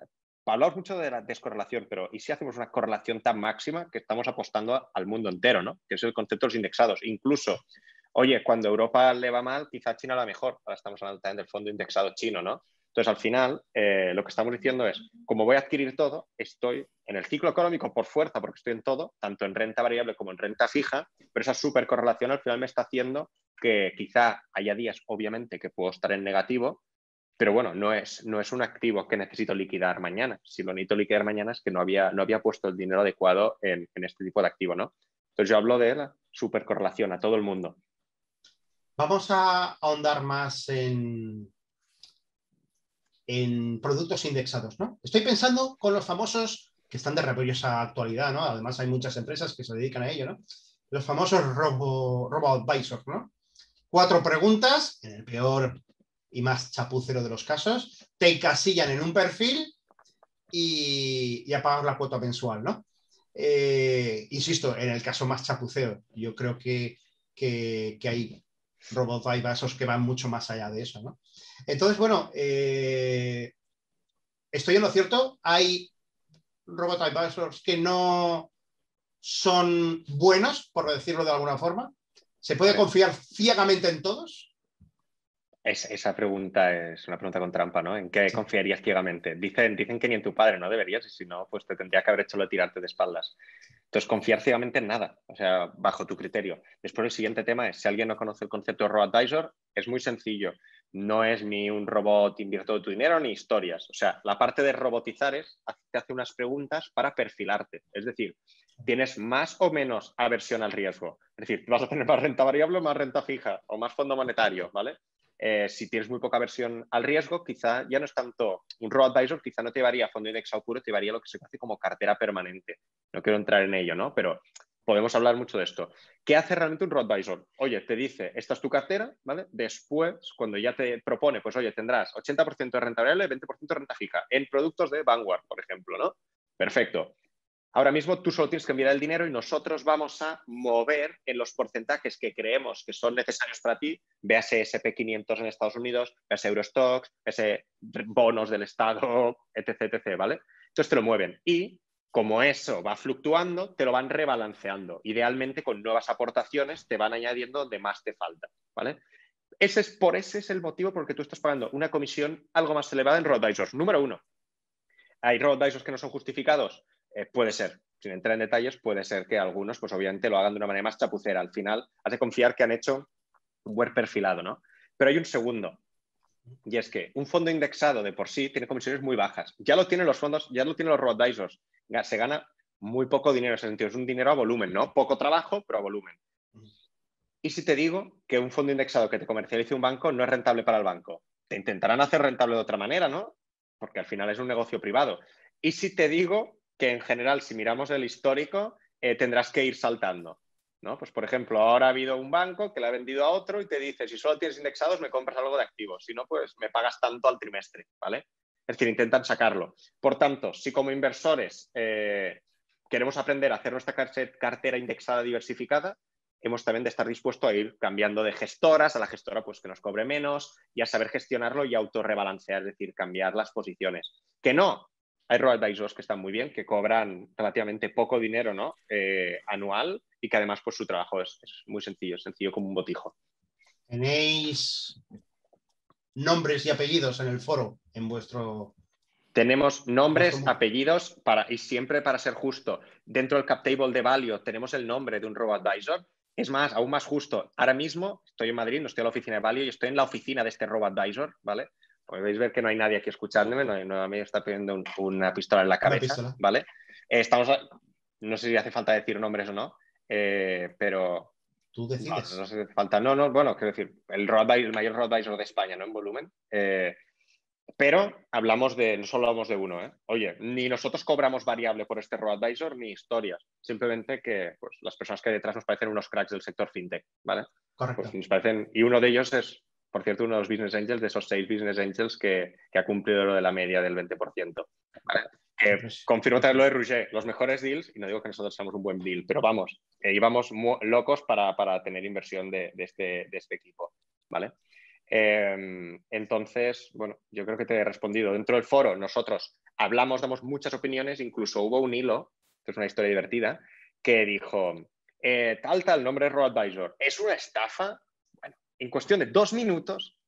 hablamos mucho de la descorrelación, pero ¿y si hacemos una correlación tan máxima que estamos apostando al mundo entero, ¿no? Que es el concepto de los indexados. Incluso, oye, cuando Europa le va mal, quizá China va mejor. Ahora estamos hablando también del fondo indexado chino, ¿no? Entonces, al final, eh, lo que estamos diciendo es, como voy a adquirir todo, estoy en el ciclo económico por fuerza, porque estoy en todo, tanto en renta variable como en renta fija, pero esa super correlación al final me está haciendo que quizá haya días, obviamente, que puedo estar en negativo, pero bueno, no es, no es un activo que necesito liquidar mañana. Si lo necesito liquidar mañana es que no había, no había puesto el dinero adecuado en, este tipo de activo, ¿no? Entonces yo hablo de la supercorrelación a todo el mundo. Vamos a ahondar más en, en productos indexados, ¿no? Estoy pensando con los famosos que están de rabiosa actualidad, ¿no? Además hay muchas empresas que se dedican a ello, ¿no? Los famosos robo, robo advisors, ¿no? Cuatro preguntas, en el peor y más chapucero de los casos, te encasillan en un perfil y, y pagar la cuota mensual, ¿no? Eh, insisto, en el caso más chapucero, yo creo que, que hay robot advisors que van mucho más allá de eso, ¿no? Entonces, bueno, eh, estoy en lo cierto, hay robot advisors que no son buenos, por decirlo de alguna forma. ¿Se puede confiar ciegamente en todos? esa pregunta es una pregunta con trampa, ¿no? ¿En qué confiarías ciegamente? Dicen, dicen que ni en tu padre no deberías, y si no, pues te tendría que haber hecho lo de tirarte de espaldas. Entonces, confiar ciegamente en nada, o sea, bajo tu criterio. Después, el siguiente tema es, si alguien no conoce el concepto de Robot Advisor, es muy sencillo. No es ni un robot invierto tu dinero ni historias. O sea, la parte de robotizar es, te hace unas preguntas para perfilarte. Es decir, tienes más o menos aversión al riesgo. Es decir, vas a tener más renta variable más renta fija o más fondo monetario, ¿vale? Eh, si tienes muy poca versión al riesgo, quizá ya no es tanto un robo advisor, quizá no te llevaría fondo indexado puro, te llevaría lo que se conoce como cartera permanente. No quiero entrar en ello, ¿no? Pero podemos hablar mucho de esto. ¿Qué hace realmente un robo advisor? Oye, te dice, esta es tu cartera, ¿vale? Después, cuando ya te propone, pues oye, tendrás 80% de renta variable, 20% de renta fija en productos de Vanguard, por ejemplo, ¿no? Perfecto. Ahora mismo tú solo tienes que enviar el dinero y nosotros vamos a mover en los porcentajes que creemos que son necesarios para ti, véase SP500 en Estados Unidos, véase Eurostocks, véase bonos del Estado, etc, etc, ¿vale? Entonces te lo mueven y como eso va fluctuando, te lo van rebalanceando. Idealmente con nuevas aportaciones te van añadiendo donde más te falta, ¿vale? Ese es, por ese es el motivo por el que tú estás pagando una comisión algo más elevada en road Número uno, ¿hay road que no son justificados? Eh, puede ser, sin entrar en detalles, puede ser que algunos, pues obviamente lo hagan de una manera más chapucera. Al final, hace confiar que han hecho un buen perfilado, ¿no? Pero hay un segundo, y es que un fondo indexado de por sí tiene comisiones muy bajas. Ya lo tienen los fondos, ya lo tienen los road Se gana muy poco dinero en ese sentido. Es un dinero a volumen, ¿no? Poco trabajo, pero a volumen. ¿Y si te digo que un fondo indexado que te comercialice un banco no es rentable para el banco? Te intentarán hacer rentable de otra manera, ¿no? Porque al final es un negocio privado. ¿Y si te digo que en general, si miramos el histórico, eh, tendrás que ir saltando. ¿no? Pues, por ejemplo, ahora ha habido un banco que le ha vendido a otro y te dice, si solo tienes indexados, me compras algo de activos. Si no, pues me pagas tanto al trimestre. ¿vale? Es decir, intentan sacarlo. Por tanto, si como inversores eh, queremos aprender a hacer nuestra cartera indexada diversificada, hemos también de estar dispuesto a ir cambiando de gestoras a la gestora pues que nos cobre menos y a saber gestionarlo y autorrebalancear, es decir, cambiar las posiciones. Que no, hay robo-advisors que están muy bien, que cobran relativamente poco dinero ¿no? Eh, anual y que además pues, su trabajo es, muy sencillo, sencillo como un botijo. ¿Tenéis nombres y apellidos en el foro, en vuestro... Tenemos nombres, apellidos para, y siempre para ser justo. Dentro del cap table de Valio tenemos el nombre de un robo-advisor. Es más, aún más justo. Ahora mismo estoy en Madrid, no estoy en la oficina de Valio y estoy en la oficina de este robo-advisor, ¿vale? Podéis ver que no hay nadie aquí escuchándome, no, me está pidiendo una pistola en la cabeza, ¿vale? Eh, estamos, no sé si hace falta decir nombres o no, eh, pero... Tú decides. No, no hace falta, no, no, bueno, quiero decir, el, el mayor road de España, ¿no? En volumen. Eh, pero hablamos de, no solo hablamos de uno, ¿eh? Oye, ni nosotros cobramos variable por este road ni historias. Simplemente que pues, las personas que hay detrás nos parecen unos cracks del sector fintech, ¿vale? Correcto. Pues nos parecen, y uno de ellos es por cierto, uno de los business angels, de esos seis business angels que, ha cumplido lo de la media del 20%. Pues confirmo también lo de Rouget, los mejores deals, y no digo que nosotros seamos un buen deal, pero vamos, íbamos locos para, tener inversión de, este, este, equipo. ¿vale? Em, entonces, bueno, yo creo que te he respondido. Dentro del foro, nosotros hablamos, damos muchas opiniones, incluso hubo un hilo, que es una historia divertida, que dijo, eh, tal, tal, nombre es Advisor, ¿es una estafa? En cuestión de dos minutos,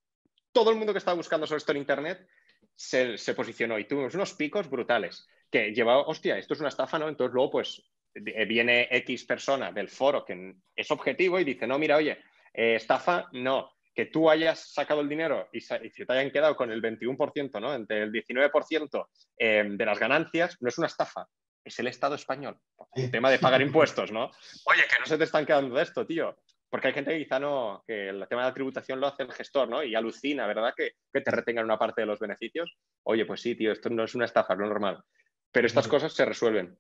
todo el mundo que estaba buscando sobre esto en Internet se, posicionó y tuvimos unos picos brutales que llevaba, hostia, esto es una estafa, ¿no? Entonces luego pues viene X persona del foro que es objetivo y dice, no, mira, oye, eh, estafa, no. que tú hayas sacado el dinero y, se, te hayan quedado con el 21%, ¿no? Entre el 19% em, de las ganancias, no es una estafa, es el Estado español. El tema de pagar impuestos, ¿no? Oye, que no se te están quedando de esto, tío. Porque hay gente que quizá no, que el tema de la tributación lo hace el gestor, ¿no? Y alucina, ¿verdad? Que, que te retengan una parte de los beneficios. Oye, pues sí, tío, esto no es una estafa, es lo normal. Pero estas cosas se resuelven.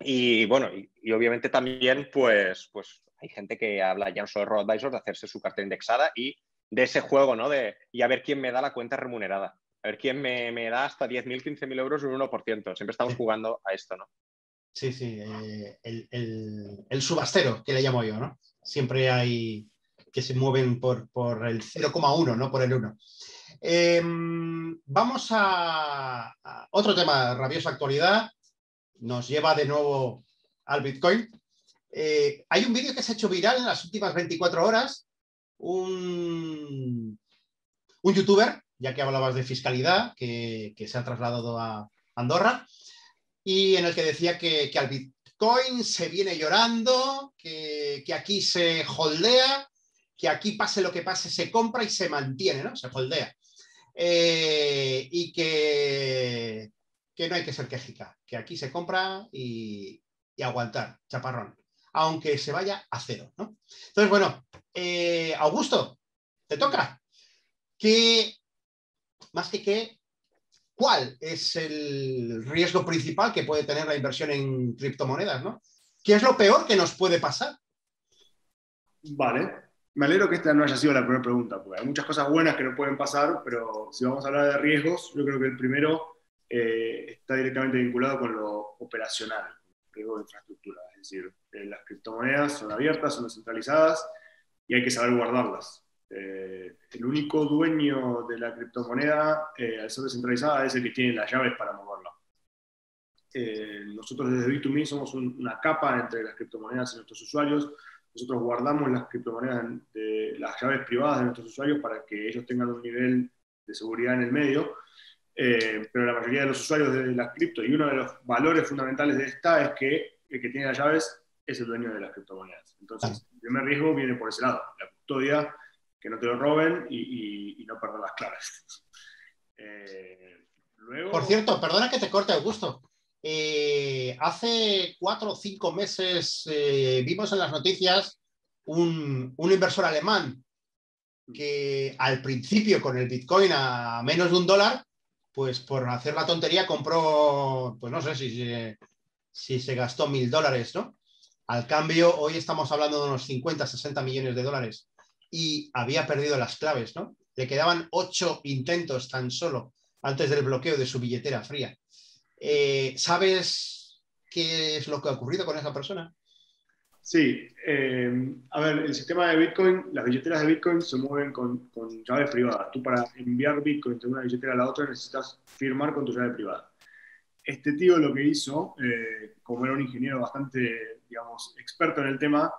Y bueno, y, obviamente también, pues, pues hay gente que habla ya no solo de RoboAdvisor de hacerse su cartera indexada y de ese juego, ¿no? De, y a ver quién me da la cuenta remunerada. A ver quién me, da hasta 10.000, 15.000 euros un 1%. Siempre estamos jugando a esto, ¿no? Sí, sí. Eh, el, subastero, que le llamo yo, ¿no? Siempre hay que se mueven por, por el 0,1, no por el 1. Em, vamos a, otro tema, rabiosa actualidad. Nos lleva de nuevo al Bitcoin. Eh, hay un vídeo que se ha hecho viral en las últimas 24 horas un, youtuber, ya que hablabas de fiscalidad, que, se ha trasladado a Andorra, y en el que decía que, al Bitcoin se viene llorando, que, aquí se holdea, que aquí pase lo que pase, se compra y se mantiene, ¿no? Se holdea. Eh, y que, que, no hay que ser quejica, que aquí se compra y, aguantar, chaparrón aunque se vaya a cero. ¿no? Entonces, bueno, eh, Augusto, te toca. ¿Qué, más que qué, cuál es el riesgo principal que puede tener la inversión en criptomonedas? ¿no? ¿Qué es lo peor que nos puede pasar? Vale, me alegro que esta no haya sido la primera pregunta, porque hay muchas cosas buenas que no pueden pasar, pero si vamos a hablar de riesgos, yo creo que el primero eh, está directamente vinculado con lo operacional, riesgo de infraestructura. Es decir, eh, las criptomonedas son abiertas, son descentralizadas y hay que saber guardarlas. Eh, el único dueño de la criptomoneda, eh, al ser descentralizada, es el que tiene las llaves para moverla. nosotros desde Bit2Me somos una capa entre las criptomonedas y nuestros usuarios. Nosotros guardamos las criptomonedas, de, las llaves privadas de nuestros usuarios para que ellos tengan un nivel de seguridad en el medio. pero la mayoría de los usuarios de las cripto, y uno de los valores fundamentales de esta es que el que tiene las llaves es el dueño de las criptomonedas. Entonces, el primer riesgo viene por ese lado, la custodia, que no te lo roben y, no perder las claves. Eh, por cierto, perdona que te corte, Augusto. Eh, hace cuatro o cinco meses eh, vimos en las noticias un, inversor alemán que al principio con el Bitcoin a menos de un dólar, pues por hacer la tontería compró, pues no sé si, si se gastó mil dólares, ¿no? Al cambio, hoy estamos hablando de unos 50, 60 millones de dólares y había perdido las claves, ¿no? Le quedaban ocho intentos tan solo antes del bloqueo de su billetera fría. Eh, ¿Sabes qué es lo que ha ocurrido con esa persona? Sí, eh, a ver, el sistema de Bitcoin, las billeteras de Bitcoin se mueven con, con llaves privadas. Tú para enviar Bitcoin de una billetera a la otra necesitas firmar con tu llave privada. Este tío lo que hizo, eh, como era un ingeniero bastante, digamos, experto en el tema,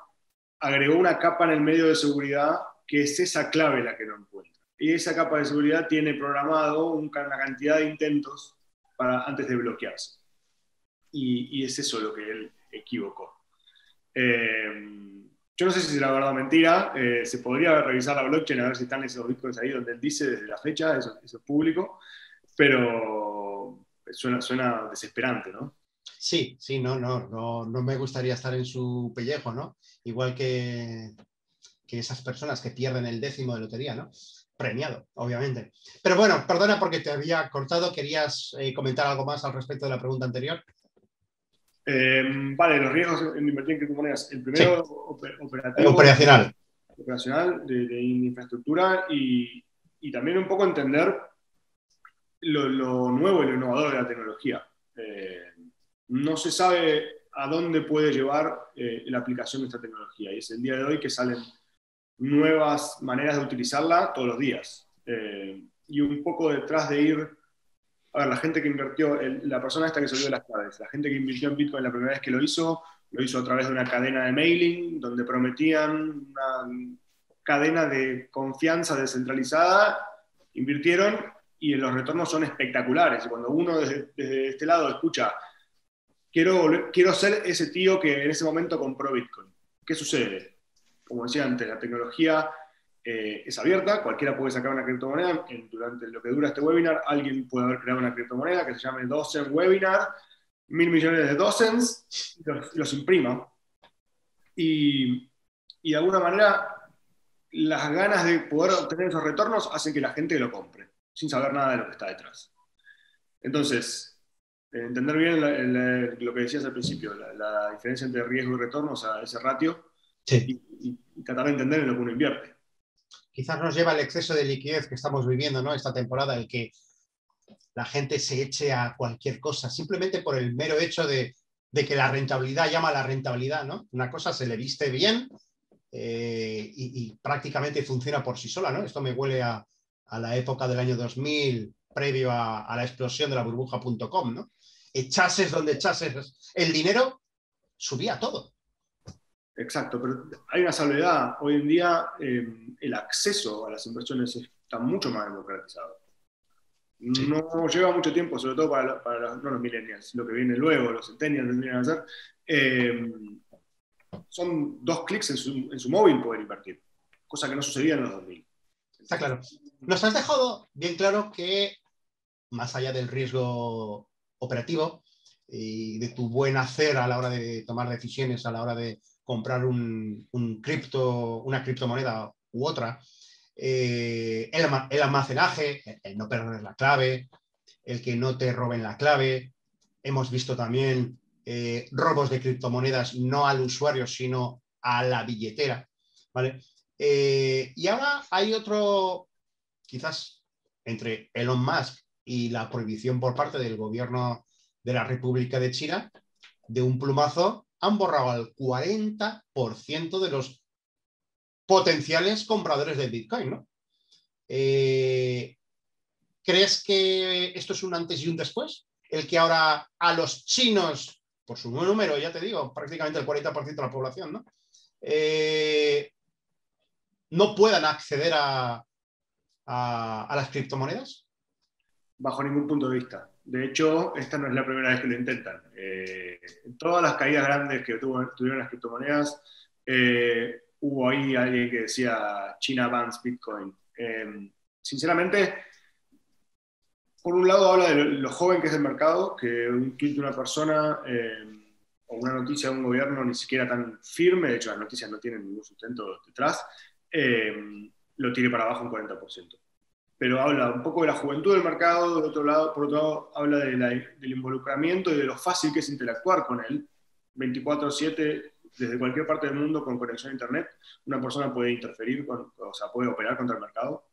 agregó una capa en el medio de seguridad que es esa clave la que no encuentra. Y esa capa de seguridad tiene programado una cantidad de intentos para, antes de bloquearse. Y, es eso lo que él equivocó. Eh, yo no sé si es la verdad o mentira, eh, se podría revisar la blockchain a ver si están esos bitcoins ahí donde él dice desde la fecha, eso, eso es público, pero suena, desesperante, ¿no? Sí, sí, no, no, no, me gustaría estar en su pellejo, ¿no? Igual que, esas personas que pierden el décimo de lotería, ¿no? Premiado, obviamente. Pero bueno, perdona porque te había cortado, ¿querías eh, comentar algo más al respecto de la pregunta anterior? Em, vale, los riesgos en invertir en criptomonedas. El primero, operativo, operacional. Operacional de, infraestructura y, y, también un poco entender lo, nuevo y lo innovador de la tecnología. Eh, no se sabe a dónde puede llevar eh, la aplicación de esta tecnología y es el día de hoy que salen nuevas maneras de utilizarla todos los días. Eh, y un poco detrás de ir, a ver, la gente que invirtió, la persona esta que salió de las claves, la gente que invirtió en Bitcoin la primera vez que lo hizo, lo hizo a través de una cadena de mailing donde prometían una cadena de confianza descentralizada, invirtieron y los retornos son espectaculares. Y cuando uno desde, este lado escucha, quiero, ser ese tío que en ese momento compró Bitcoin, ¿qué sucede? Como decía antes, la tecnología eh, es abierta, cualquiera puede sacar una criptomoneda. durante lo que dura este webinar, alguien puede haber creado una criptomoneda que se llame Docent Webinar, mil millones de docents, los, imprima. Y de alguna manera, las ganas de poder obtener esos retornos hacen que la gente lo compre, sin saber nada de lo que está detrás. Entonces, entender bien lo que decías al principio, la, diferencia entre riesgo y retorno, o sea, ese ratio, y, y, tratar de entender en lo que uno invierte quizás nos lleva el exceso de liquidez que estamos viviendo ¿no? esta temporada, el que la gente se eche a cualquier cosa, simplemente por el mero hecho de, que la rentabilidad llama a la rentabilidad. ¿no? Una cosa se le viste bien eh, y, prácticamente funciona por sí sola. ¿no? Esto me huele a, la época del año 2000, previo a, la explosión de la burbuja.com. ¿no? Echases donde echases el dinero, subía todo. Exacto, pero hay una salvedad. Hoy en día eh, el acceso a las inversiones está mucho más democratizado. No lleva mucho tiempo, sobre todo para, para los, no los millennials, lo que viene luego, los centennials tendrían que hacer. Eh, son dos clics en su, en su, móvil poder invertir, cosa que no sucedía en los 2000. Está claro. Nos has dejado bien claro que, más allá del riesgo operativo y de tu buen hacer a la hora de tomar decisiones, a la hora de comprar un, cripto, una criptomoneda u otra, eh, el, almacenaje, el, no perder la clave, el que no te roben la clave. Hemos visto también eh, robos de criptomonedas no al usuario, sino a la billetera. ¿vale? Eh, y ahora hay otro, quizás entre Elon Musk y la prohibición por parte del gobierno de la República de China, de un plumazo han borrado al 40% de los potenciales compradores de Bitcoin, ¿no? Eh, ¿Crees que esto es un antes y un después? El que ahora a los chinos, por su número, ya te digo, prácticamente el 40% de la población, ¿no? Eh, no puedan acceder a, a las criptomonedas? Bajo ningún punto de vista. De hecho, esta no es la primera vez que lo intentan. Eh, todas las caídas grandes que tuvieron las criptomonedas, eh, hubo ahí alguien que decía China bans Bitcoin. Eh, sinceramente, por un lado habla de lo, joven que es el mercado, que un tweet de una persona o una noticia de un gobierno ni siquiera tan firme, de hecho las noticias no tienen ningún sustento detrás, lo tire para abajo un 40% pero habla un poco de la juventud del mercado, de otro lado, por otro lado habla del involucramiento y de lo fácil que es interactuar con él. 24/7, desde cualquier parte del mundo con conexión a Internet, una persona puede interferir, o sea, puede operar contra el mercado.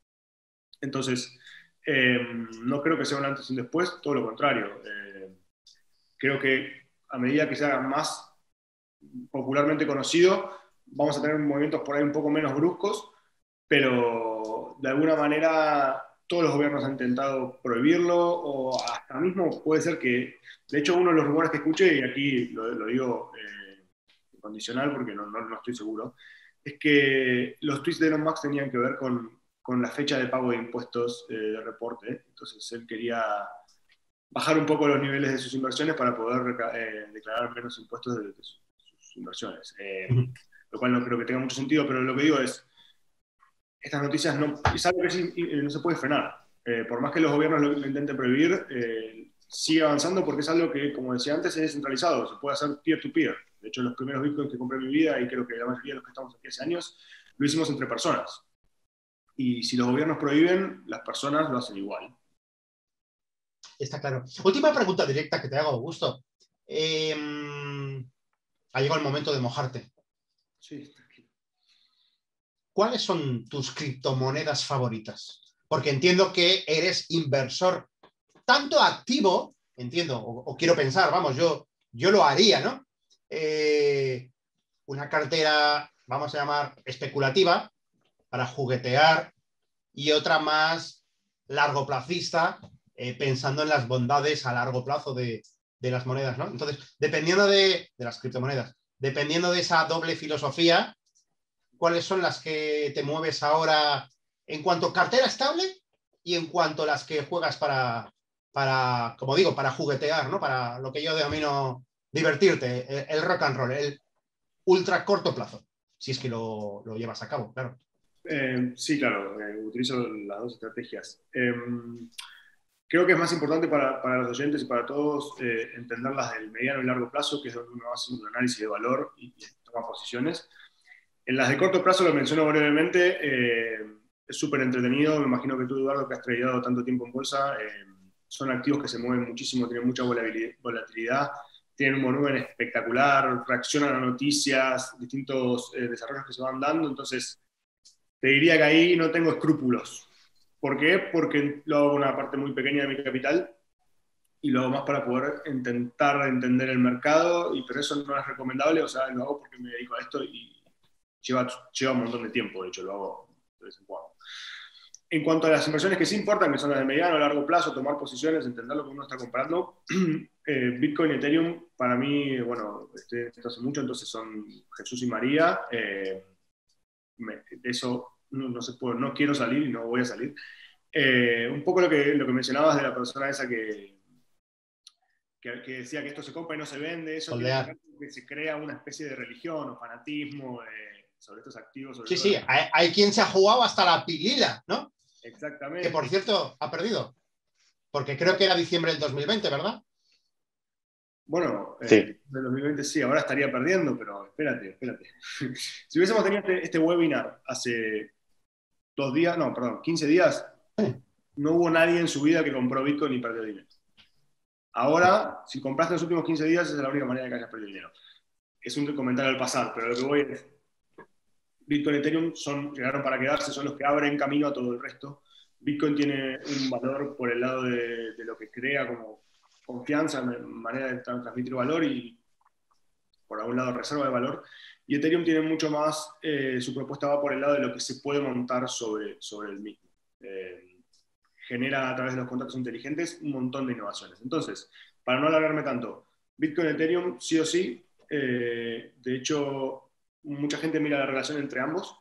Entonces, em, no creo que sea un antes y un después, todo lo contrario. Eh, creo que a medida que se haga más popularmente conocido, vamos a tener movimientos por ahí un poco menos bruscos, pero de alguna manera todos los gobiernos han intentado prohibirlo o hasta mismo puede ser que, de hecho uno de los rumores que escuché, y aquí lo, digo eh, condicional porque no, no, estoy seguro, es que los tweets de Elon Musk tenían que ver con, con la fecha de pago de impuestos eh, de reporte, entonces él quería bajar un poco los niveles de sus inversiones para poder eh, declarar menos impuestos de, sus, inversiones, lo cual no creo que tenga mucho sentido, pero lo que digo es, estas noticias no, es algo que no se puede frenar. Eh, por más que los gobiernos lo, intenten prohibir, eh, sigue avanzando porque es algo que, como decía antes, es descentralizado, se puede hacer peer-to-peer. De hecho, los primeros bitcoins que compré en mi vida, y creo que la mayoría de los que estamos aquí hace años, lo hicimos entre personas. Y si los gobiernos prohíben, las personas lo hacen igual. Está claro. Última pregunta directa que te hago, Augusto. Em, ha llegado el momento de mojarte. Sí. ¿Cuáles son tus criptomonedas favoritas? Porque entiendo que eres inversor tanto activo, entiendo, o, quiero pensar, vamos, yo, yo lo haría, ¿no? Eh, una cartera, vamos a llamar, especulativa, para juguetear, y otra más largo placista, eh, pensando en las bondades a largo plazo de, las monedas, ¿no? Entonces, dependiendo de, de las criptomonedas, dependiendo de esa doble filosofía, cuáles son las que te mueves ahora en cuanto a cartera estable y en cuanto a las que juegas para, para como digo, para juguetear, ¿no? Para lo que yo denomino divertirte, el, rock and roll, el ultra corto plazo, si es que lo, llevas a cabo, claro. Eh, sí, claro, eh, utilizo las dos estrategias. Em, creo que es más importante para, para, los oyentes y para todos eh, entenderlas del mediano y largo plazo, que es donde uno hace un análisis de valor y, y toma posiciones. En las de corto plazo, lo menciono brevemente, es súper entretenido. Me imagino que tú, Eduardo, que has traído tanto tiempo en bolsa, son activos que se mueven muchísimo, tienen mucha volatilidad tienen un volumen espectacular, reaccionan a noticias, distintos eh, desarrollos que se van dando, entonces te diría que ahí no tengo escrúpulos. ¿Por qué? Porque lo hago una parte muy pequeña de mi capital y lo hago más para poder intentar entender el mercado, y pero eso no es recomendable, o sea, lo hago porque me dedico a esto y lleva, lleva un montón de tiempo, de hecho, lo hago de vez en cuando. En cuanto a las inversiones que sí importan, que son las de mediano o largo plazo, tomar posiciones, entender lo que uno está comprando, eh, Bitcoin y Ethereum, para mí, bueno, estoy esto hace mucho, entonces son Jesús y María. Eh, eso no, se puede, no quiero salir y no voy a salir. Eh, un poco lo que, lo que mencionabas de la persona esa que, que, decía que esto se compra y no se vende, eso que, se crea una especie de religión o fanatismo sobre estos activos. sí, sí, hay, hay, quien se ha jugado hasta la pilila, ¿no? Exactamente. Que por cierto, ha perdido. Porque creo que era diciembre del 2020, ¿verdad? Bueno, sí. eh, del 2020 sí, ahora estaría perdiendo, pero espérate, espérate. si hubiésemos tenido este, este, webinar hace dos días, no, perdón, 15 días, no hubo nadie en su vida que compró Bitcoin y perdió dinero. Ahora, si compraste en los últimos 15 días, esa es la única manera de que hayas perdido dinero. Es un comentario al pasar, pero lo que voy es, Bitcoin y Ethereum son, llegaron para quedarse, son los que abren camino a todo el resto. Bitcoin tiene un valor por el lado de, lo que crea como confianza, manera de transmitir valor y por algún lado reserva de valor. Y Ethereum tiene mucho más, eh, su propuesta va por el lado de lo que se puede montar sobre, sobre el mismo. Eh, genera a través de los contratos inteligentes un montón de innovaciones. Entonces, para no alargarme tanto, Bitcoin y Ethereum sí o sí, eh, de hecho, mucha gente mira la relación entre ambos.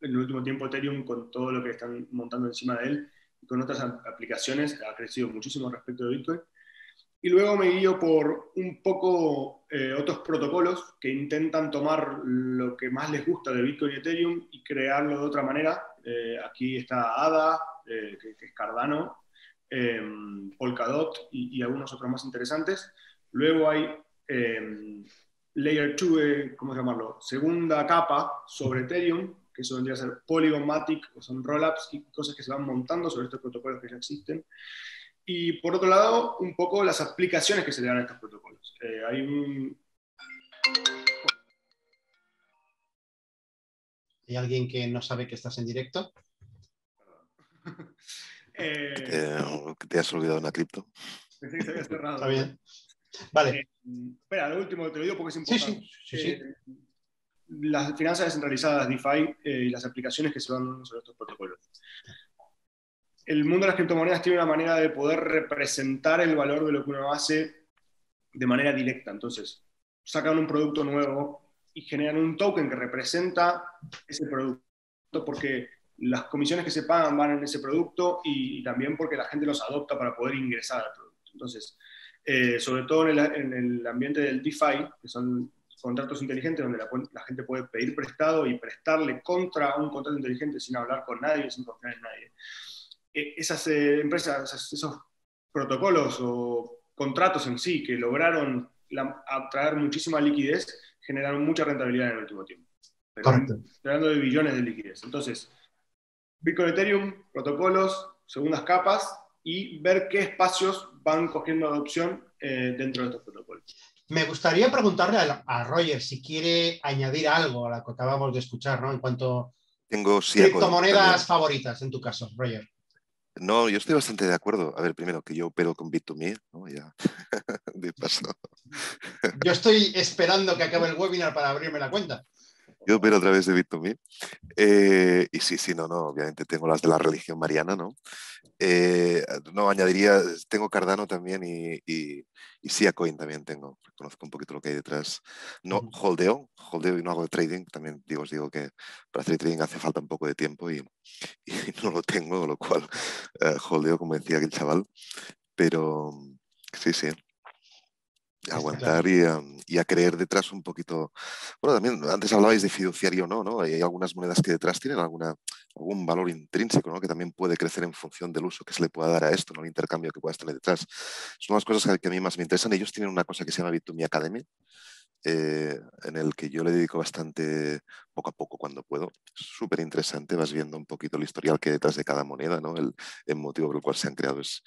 En el último tiempo Ethereum, con todo lo que están montando encima de él y con otras aplicaciones, ha crecido muchísimo respecto de Bitcoin. Y luego me guío por un poco eh, otros protocolos que intentan tomar lo que más les gusta de Bitcoin y Ethereum y crearlo de otra manera. Eh, aquí está ADA, eh, que, es Cardano, Polkadot y, y, algunos otros más interesantes. Luego hay layer 2, eh, ¿cómo llamarlo? Segunda capa sobre Ethereum, que eso vendría a ser Polygon Matic, o son rollups y cosas que se van montando sobre estos protocolos que ya existen. Y por otro lado, un poco las aplicaciones que se le dan a estos protocolos. Eh, hay un... ¿Hay alguien que no sabe que estás en directo? eh... ¿Te, ¿Te has olvidado una cripto? Pensé que se había cerrado. Está bien. Vale. Eh, espera, lo último te lo digo porque es importante. Sí, sí, eh, las finanzas descentralizadas, DeFi, eh, y las aplicaciones que se van sobre estos protocolos. El mundo de las criptomonedas tiene una manera de poder representar el valor de lo que uno hace de manera directa. Entonces, sacan un producto nuevo y generan un token que representa ese producto, porque las comisiones que se pagan van en ese producto y, y también porque la gente los adopta para poder ingresar al producto. Entonces, eh, sobre todo en el, ambiente del DeFi, que son contratos inteligentes donde la, gente puede pedir prestado y prestarle contra un contrato inteligente sin hablar con nadie, sin confiar en nadie. E, esas eh, empresas, esos protocolos o contratos en sí que lograron atraer muchísima liquidez, generaron mucha rentabilidad en el último tiempo. Correcto. Hablando de billones de liquidez. Entonces, Bitcoin Ethereum, protocolos, segundas capas, y ver qué espacios van cogiendo adopción eh, dentro de estos protocolos. Me gustaría preguntarle a, Roger si quiere añadir algo a lo que acabamos de escuchar, ¿no? En cuanto Tengo, a criptomonedas favoritas, en tu caso, Roger. No, yo estoy bastante de acuerdo. A ver, primero que yo opero con Bit2Me, ¿no? Ya, de paso. Yo estoy esperando que acabe el webinar para abrirme la cuenta. Yo opero a través de Bit2Me. Eh, y sí, sí, no, no, obviamente tengo las de la religión mariana, ¿no? Eh, no, añadiría, tengo Cardano también y, y, y Siacoin también tengo. Conozco un poquito lo que hay detrás. No holdeo, holdeo y no hago trading. También digo, os digo que para hacer trading hace falta un poco de tiempo y, y no lo tengo, lo cual uh, holdeo, como decía aquel chaval. Pero sí, sí. Aguantar y, a, creer detrás un poquito. Bueno, también antes hablabais de fiduciario no, ¿no? Hay algunas monedas que detrás tienen alguna, algún valor intrínseco, ¿no? Que también puede crecer en función del uso que se le pueda dar a esto, ¿no? El intercambio que puedas tener detrás. Son las cosas que a mí más me interesan. Ellos tienen una cosa que se llama Bit2Me Academy, eh, en el que yo le dedico bastante poco a poco cuando puedo. Súper interesante, vas viendo un poquito el historial que hay detrás de cada moneda, ¿no? El, motivo por el cual se han creado es,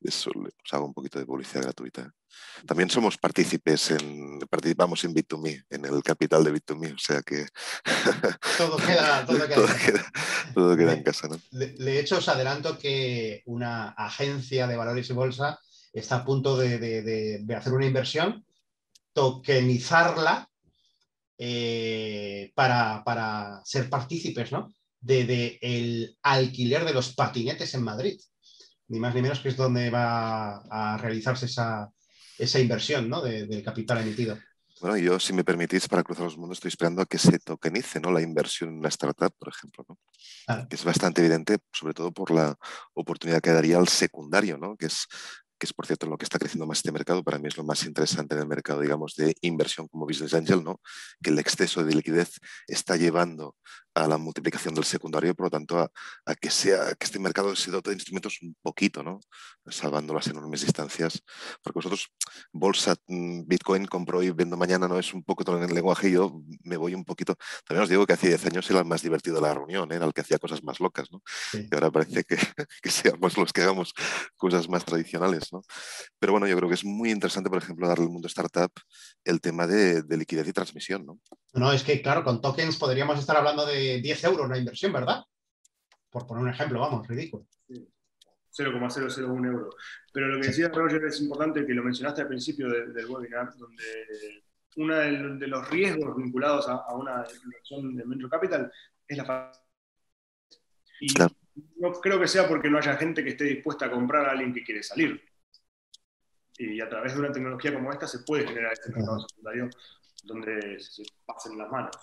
eso, os hago un poquito de publicidad gratuita. También somos partícipes en, participamos en Bit2Me, en el capital de Bit2Me, o sea que todo queda, todo queda, todo queda, en casa. ¿no? De, hecho, os adelanto que una agencia de valores y bolsa está a punto de, de hacer una inversión tokenizarla eh, para, ser partícipes ¿no? de, el alquiler de los patinetes en Madrid. Ni más ni menos que es donde va a realizarse esa, inversión ¿no? del capital emitido. Bueno, yo, si me permitís, para cruzar los mundos, estoy esperando a que se tokenice ¿no? la inversión en una startup, por ejemplo, ¿no? que es bastante evidente, sobre todo por la oportunidad que daría al secundario, ¿no? que es que es por cierto lo que está creciendo más este mercado, para mí es lo más interesante del mercado, digamos, de inversión como business angel, ¿no? que el exceso de liquidez está llevando a la multiplicación del secundario, por lo tanto, a, que, sea, que este mercado se dote de instrumentos un poquito, ¿no? salvando las enormes distancias, porque vosotros, bolsa, mm, Bitcoin, compro y vendo mañana, no es un poco todo en el lenguaje, yo me voy un poquito, también os digo que hace 10 años era el más divertido de la reunión, ¿eh? era el que hacía cosas más locas, ¿no? y ahora parece que, que seamos los que hagamos cosas más tradicionales. Pero bueno, yo creo que es muy interesante, por ejemplo, darle al mundo startup el tema de, liquidez y transmisión, ¿no? No, es que claro, con tokens podríamos estar hablando de 10 euros la inversión, ¿verdad? Por poner un ejemplo, vamos, ridículo. 0,001 euro. Pero lo que decía Roger es importante, que lo mencionaste al principio del webinar, donde uno de, los riesgos vinculados a, una inversión de Venture Capital es la y no creo que sea porque no haya gente que esté dispuesta a comprar a alguien que quiere salir y a través de una tecnología como esta se puede generar este mercado secundario donde se pasen las manos.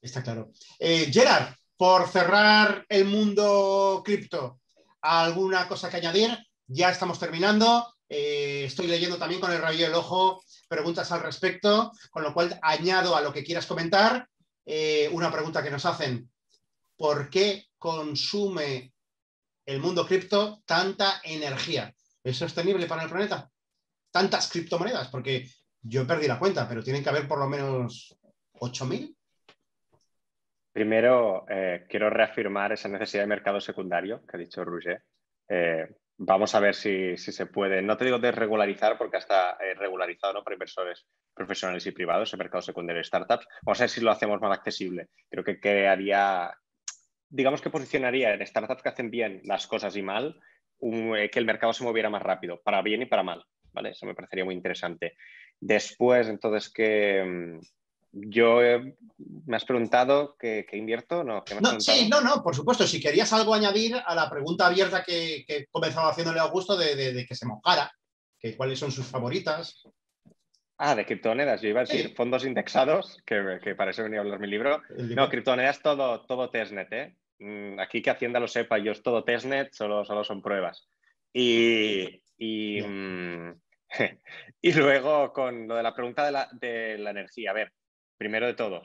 Está claro. Eh, Gerard, por cerrar el mundo cripto, ¿alguna cosa que añadir? Ya estamos terminando. Eh, estoy leyendo también con el rayo del ojo preguntas al respecto, con lo cual añado a lo que quieras comentar eh, una pregunta que nos hacen. ¿Por qué consume el mundo cripto tanta energía? ¿Es sostenible para el planeta? Tantas criptomonedas, porque yo perdí la cuenta, pero tienen que haber por lo menos 8.000. Primero, eh, quiero reafirmar esa necesidad de mercado secundario que ha dicho Roger. Eh, vamos a ver si, se puede, no te digo desregularizar porque está eh, regularizado ¿no? para inversores profesionales y privados, el mercado secundario de startups. Vamos a ver si lo hacemos más accesible. Creo que crearía, digamos que posicionaría en startups que hacen bien las cosas y mal, eh, que el mercado se moviera más rápido, para bien y para mal. ¿vale? Eso me parecería muy interesante. Después, entonces, que yo me has preguntado qué, invierto, ¿no? sí, no, no, por supuesto. Si querías algo añadir a la pregunta abierta que, que comenzaba haciéndole a Augusto de, que se mojara, que cuáles son sus favoritas. Ah, de criptomonedas. Yo iba a decir fondos indexados, que, que, para eso venía a hablar mi libro. No, criptomonedas todo, todo testnet, ¿eh? Mm, aquí que Hacienda lo sepa, yo es todo testnet, solo, solo son pruebas. Y, y, mm, y, luego con lo de la pregunta de la, de la, energía. A ver, primero de todo,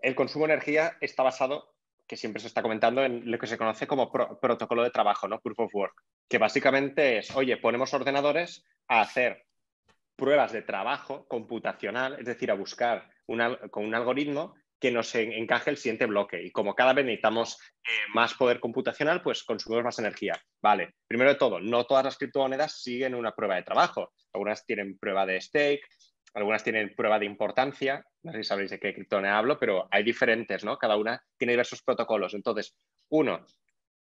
el consumo de energía está basado, que siempre se está comentando, en lo que se conoce como protocolo de trabajo, ¿no? Proof of Work, que básicamente es, oye, ponemos ordenadores a hacer pruebas de trabajo computacional, es decir, a buscar con un algoritmo que nos encaje el siguiente bloque. Y como cada vez necesitamos eh, más poder computacional, pues consumimos más energía. Vale, primero de todo, no todas las criptomonedas siguen una prueba de trabajo. Algunas tienen prueba de stake, algunas tienen prueba de importancia. No sé si sabéis de qué criptomoneda hablo, pero hay diferentes, ¿no? Cada una tiene diversos protocolos. Entonces, uno,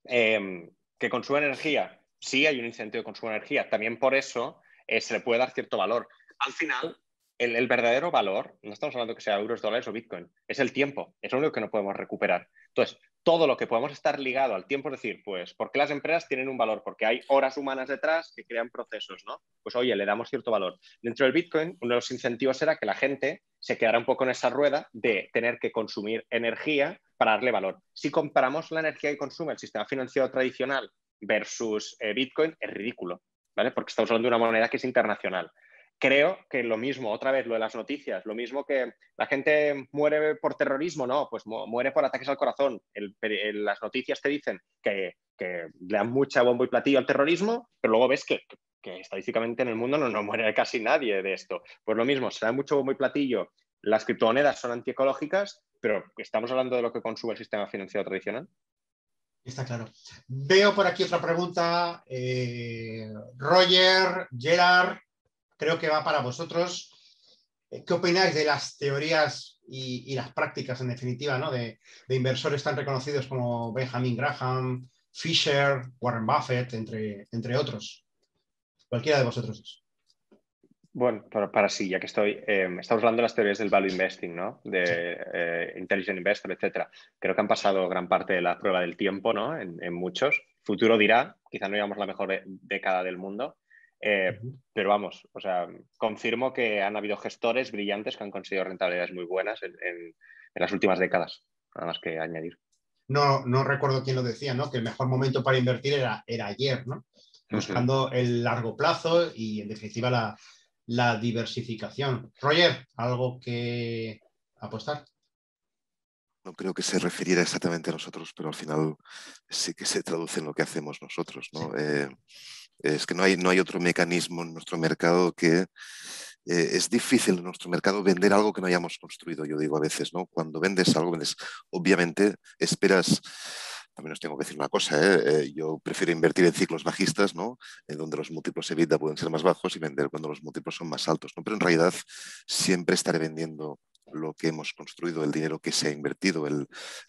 em, que consume energía. Sí hay un incentivo de consumo de energía. También por eso eh, se le puede dar cierto valor. Al final, el, verdadero valor, no estamos hablando que sea euros, dólares o Bitcoin, es el tiempo, es lo único que no podemos recuperar. Entonces, todo lo que podemos estar ligado al tiempo, es decir, pues, ¿por qué las empresas tienen un valor? Porque hay horas humanas detrás que crean procesos, ¿no? Pues, oye, le damos cierto valor. Dentro del Bitcoin, uno de los incentivos era que la gente se quedara un poco en esa rueda de tener que consumir energía para darle valor. Si comparamos la energía que consume el sistema financiero tradicional versus eh, Bitcoin, es ridículo, ¿vale? Porque estamos hablando de una moneda que es internacional. Creo que lo mismo, otra vez lo de las noticias, lo mismo que la gente muere por terrorismo, no, pues muere por ataques al corazón. las noticias te dicen que, le dan mucha bombo y platillo al terrorismo, pero luego ves que, estadísticamente en el mundo no, no, muere casi nadie de esto. Pues lo mismo, se da mucho bombo y platillo. Las criptomonedas son antiecológicas, pero ¿estamos hablando de lo que consume el sistema financiero tradicional? Está claro. Veo por aquí otra pregunta. Eh, Roger, Gerard, creo que va para vosotros. Eh, ¿Qué opináis de las teorías y, las prácticas, en definitiva, ¿no? de, inversores tan reconocidos como Benjamin Graham, Fisher, Warren Buffett, entre, entre otros? Cualquiera de vosotros. Bueno, para, sí, ya que estoy, eh, estamos hablando de las teorías del value investing, ¿no? De eh, intelligent investor, etcétera. Creo que han pasado gran parte de la prueba del tiempo, ¿no? En, en muchos. Futuro dirá, quizá no llevamos la mejor década del mundo, eh, pero vamos, o sea, confirmo que han habido gestores brillantes que han conseguido rentabilidades muy buenas en, las últimas décadas, nada más que añadir. No, no recuerdo quién lo decía, ¿no? Que el mejor momento para invertir era, era ayer, ¿no? Buscando el largo plazo y, en definitiva, la, la diversificación. Roger, ¿algo que apostar? no creo que se refiriera exactamente a nosotros, pero al final sí que se traduce en lo que hacemos nosotros. ¿no? Eh, es que no hay, no hay otro mecanismo en nuestro mercado que eh, es difícil en nuestro mercado vender algo que no hayamos construido, yo digo a veces, ¿no? Cuando vendes algo, vendes, obviamente esperas, también os tengo que decir una cosa, ¿eh? Eh, yo prefiero invertir en ciclos bajistas, ¿no? En donde los múltiplos EBITDA pueden ser más bajos y vender cuando los múltiplos son más altos, ¿no? Pero en realidad siempre estaré vendiendo lo que hemos construido, el dinero que se ha invertido,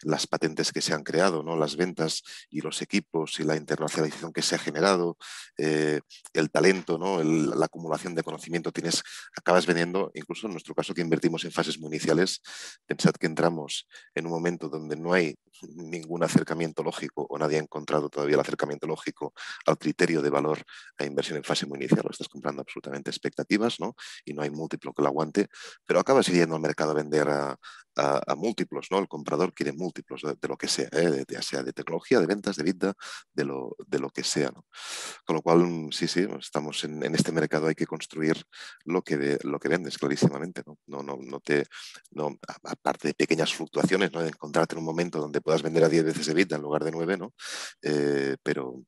las patentes que se han creado, ¿no? las ventas y los equipos y la internacionalización que se ha generado, eh, el talento, ¿no? la acumulación de conocimiento, tienes, acabas vendiendo, incluso en nuestro caso que invertimos en fases muy iniciales, pensad que entramos en un momento donde no hay ningún acercamiento lógico o nadie ha encontrado todavía el acercamiento lógico al criterio de valor a inversión en fase muy inicial, lo estás comprando absolutamente expectativas ¿no? y no hay múltiplo que lo aguante, pero acabas yendo al mercado a vender a, múltiplos, ¿no? El comprador quiere múltiplos de, lo que sea, ¿eh? ya sea de tecnología, de ventas, de vida, de lo, de lo que sea, ¿no? Con lo cual, sí, sí, estamos en, este mercado, hay que construir lo que, lo que vendes clarísimamente, ¿no? No, no, no te, no, aparte de pequeñas fluctuaciones, ¿no? De encontrarte en un momento donde puedas vender a 10 veces EBITDA en lugar de 9, ¿no? Eh, pero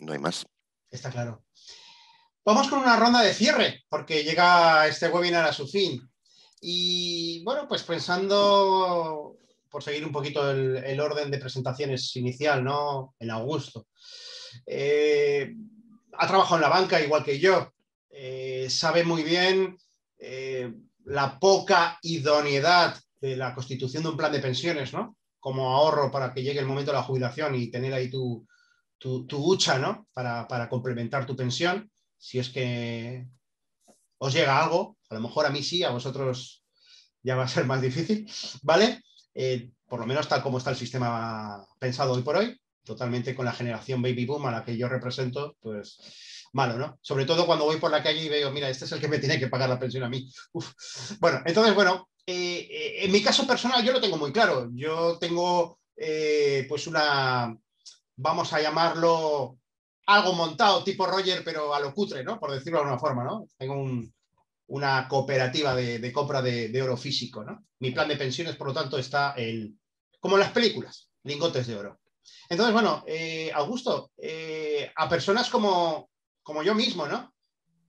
no hay más. Está claro. Vamos con una ronda de cierre, porque llega este webinar a su fin. Y bueno, pues pensando, por seguir un poquito el, orden de presentaciones inicial, ¿no? En Augusto. Eh, ha trabajado en la banca igual que yo. Eh, sabe muy bien la poca idoneidad de la constitución de un plan de pensiones, ¿no? como ahorro para que llegue el momento de la jubilación y tener ahí tu, tu, hucha, ¿no? Para, complementar tu pensión, si es que os llega algo, a lo mejor a mí sí, a vosotros ya va a ser más difícil, ¿vale? Eh, por lo menos tal como está el sistema pensado hoy por hoy, totalmente con la generación baby boom a la que yo represento, pues malo, ¿no? Sobre todo cuando voy por la calle y veo, mira, este es el que me tiene que pagar la pensión a mí. Bueno, entonces, bueno, eh, eh, en mi caso personal yo lo tengo muy claro. Yo tengo pues una, vamos a llamarlo algo montado tipo Roger, pero a lo cutre, ¿no? Por decirlo de alguna forma, ¿no? Tengo una cooperativa de, compra de, oro físico, ¿no? Mi plan de pensiones, por lo tanto, está en, como en las películas, lingotes de oro. Entonces, bueno, Augusto, a personas como, como yo mismo, ¿no?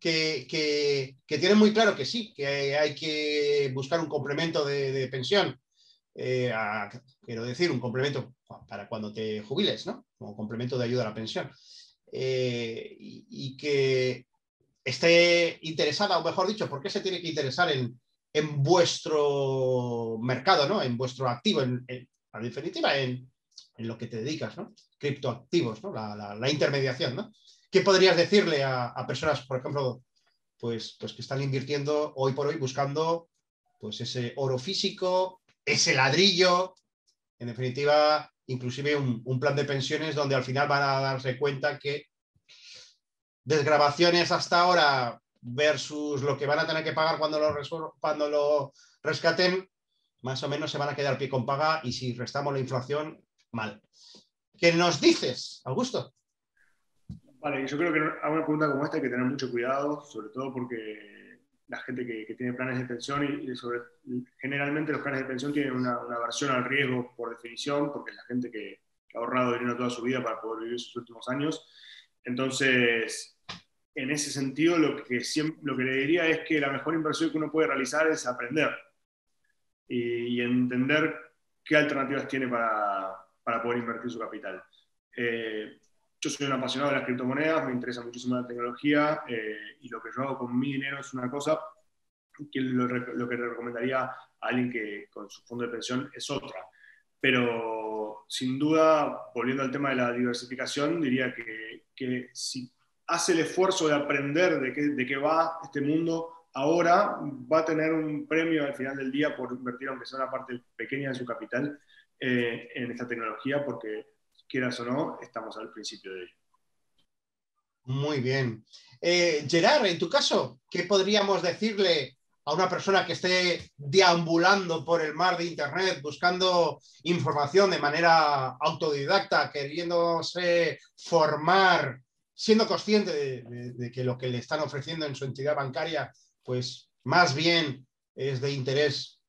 que, tienen muy claro que sí, que hay que buscar un complemento de, pensión. Eh, quiero decir, un complemento para cuando te jubiles, ¿no? Como complemento de ayuda a la pensión. Eh, y, que esté interesada, o mejor dicho, ¿por qué se tiene que interesar en, vuestro mercado, ¿no? En vuestro activo, en, definitiva, en, lo que te dedicas, ¿no? Criptoactivos, ¿no? La, la intermediación, ¿no? ¿Qué podrías decirle a, personas, por ejemplo, pues, pues, que están invirtiendo hoy por hoy buscando pues ese oro físico, ese ladrillo, en definitiva, inclusive un, plan de pensiones donde al final van a darse cuenta que desgrabaciones hasta ahora versus lo que van a tener que pagar cuando lo, cuando lo rescaten, más o menos se van a quedar pie con paga y si restamos la inflación, mal. ¿Qué nos dices, Augusto? Vale, yo creo que a una pregunta como esta hay que tener mucho cuidado, sobre todo porque la gente que, tiene planes de pensión y, sobre, generalmente los planes de pensión tienen una, una versión al riesgo por definición, porque es la gente que, ha ahorrado dinero toda su vida para poder vivir sus últimos años. Entonces, en ese sentido, lo que, lo que le diría es que la mejor inversión que uno puede realizar es aprender y, entender qué alternativas tiene para, para poder invertir su capital. Eh, yo soy un apasionado de las criptomonedas, me interesa muchísimo la tecnología eh, y lo que yo hago con mi dinero es una cosa que lo, que le recomendaría a alguien que con su fondo de pensión es otra. Pero sin duda, volviendo al tema de la diversificación, diría que, que si hace el esfuerzo de aprender de qué, de qué va este mundo, ahora va a tener un premio al final del día por invertir, aunque sea una parte pequeña de su capital, eh, en esta tecnología, porque quieras o no, estamos al principio de ello. Muy bien. Eh, Gerard, en tu caso, ¿qué podríamos decirle a una persona que esté deambulando por el mar de Internet buscando información de manera autodidacta, queriéndose formar, siendo consciente de, que lo que le están ofreciendo en su entidad bancaria, pues más bien es de interés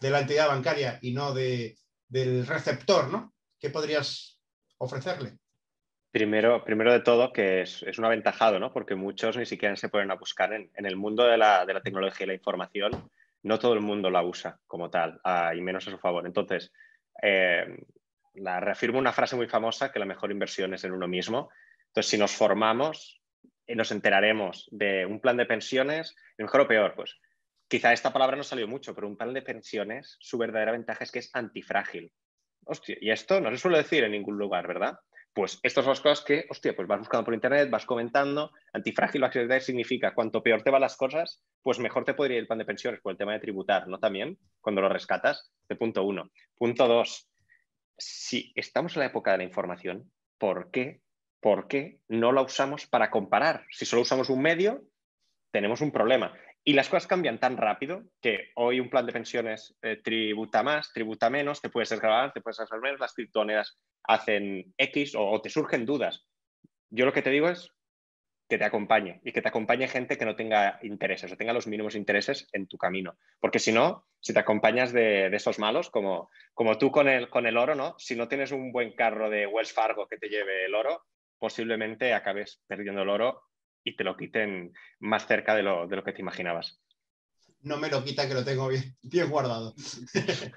de la entidad bancaria y no de, del receptor, ¿no? ¿Qué podrías ofrecerle? Primero, primero de todo, que es, un aventajado, ¿no? Porque muchos ni siquiera se ponen a buscar en, el mundo de la, tecnología y la información. No todo el mundo la usa como tal, ah, y menos a su favor. Entonces, eh, la, reafirmo una frase muy famosa, que la mejor inversión es en uno mismo. Entonces, si nos formamos, y nos enteraremos de un plan de pensiones, mejor o peor, pues quizá esta palabra no salió mucho, pero un plan de pensiones, su verdadera ventaja es que es antifrágil. Hostia, y esto no se suele decir en ningún lugar, ¿verdad? Pues estas son las cosas que, hostia, pues vas buscando por internet, vas comentando. Antifrágil o significa cuanto peor te van las cosas, pues mejor te podría ir el plan de pensiones por el tema de tributar, ¿no? También, cuando lo rescatas, de punto uno. Punto dos, si estamos en la época de la información, ¿por qué? ¿Por qué no la usamos para comparar? Si solo usamos un medio, tenemos un problema. Y las cosas cambian tan rápido que hoy un plan de pensiones eh, tributa más, tributa menos, te puedes desgravar, te puedes hacer menos, las criptomonedas hacen X o, te surgen dudas. Yo lo que te digo es que te acompañe y que te acompañe gente que no tenga intereses o tenga los mínimos intereses en tu camino. Porque si no, si te acompañas de, esos malos, como, como tú con el, con el oro, ¿no? Si no tienes un buen carro de Wells Fargo que te lleve el oro, posiblemente acabes perdiendo el oro y te lo quiten más cerca de lo, que te imaginabas. No me lo quita que lo tengo bien, bien guardado.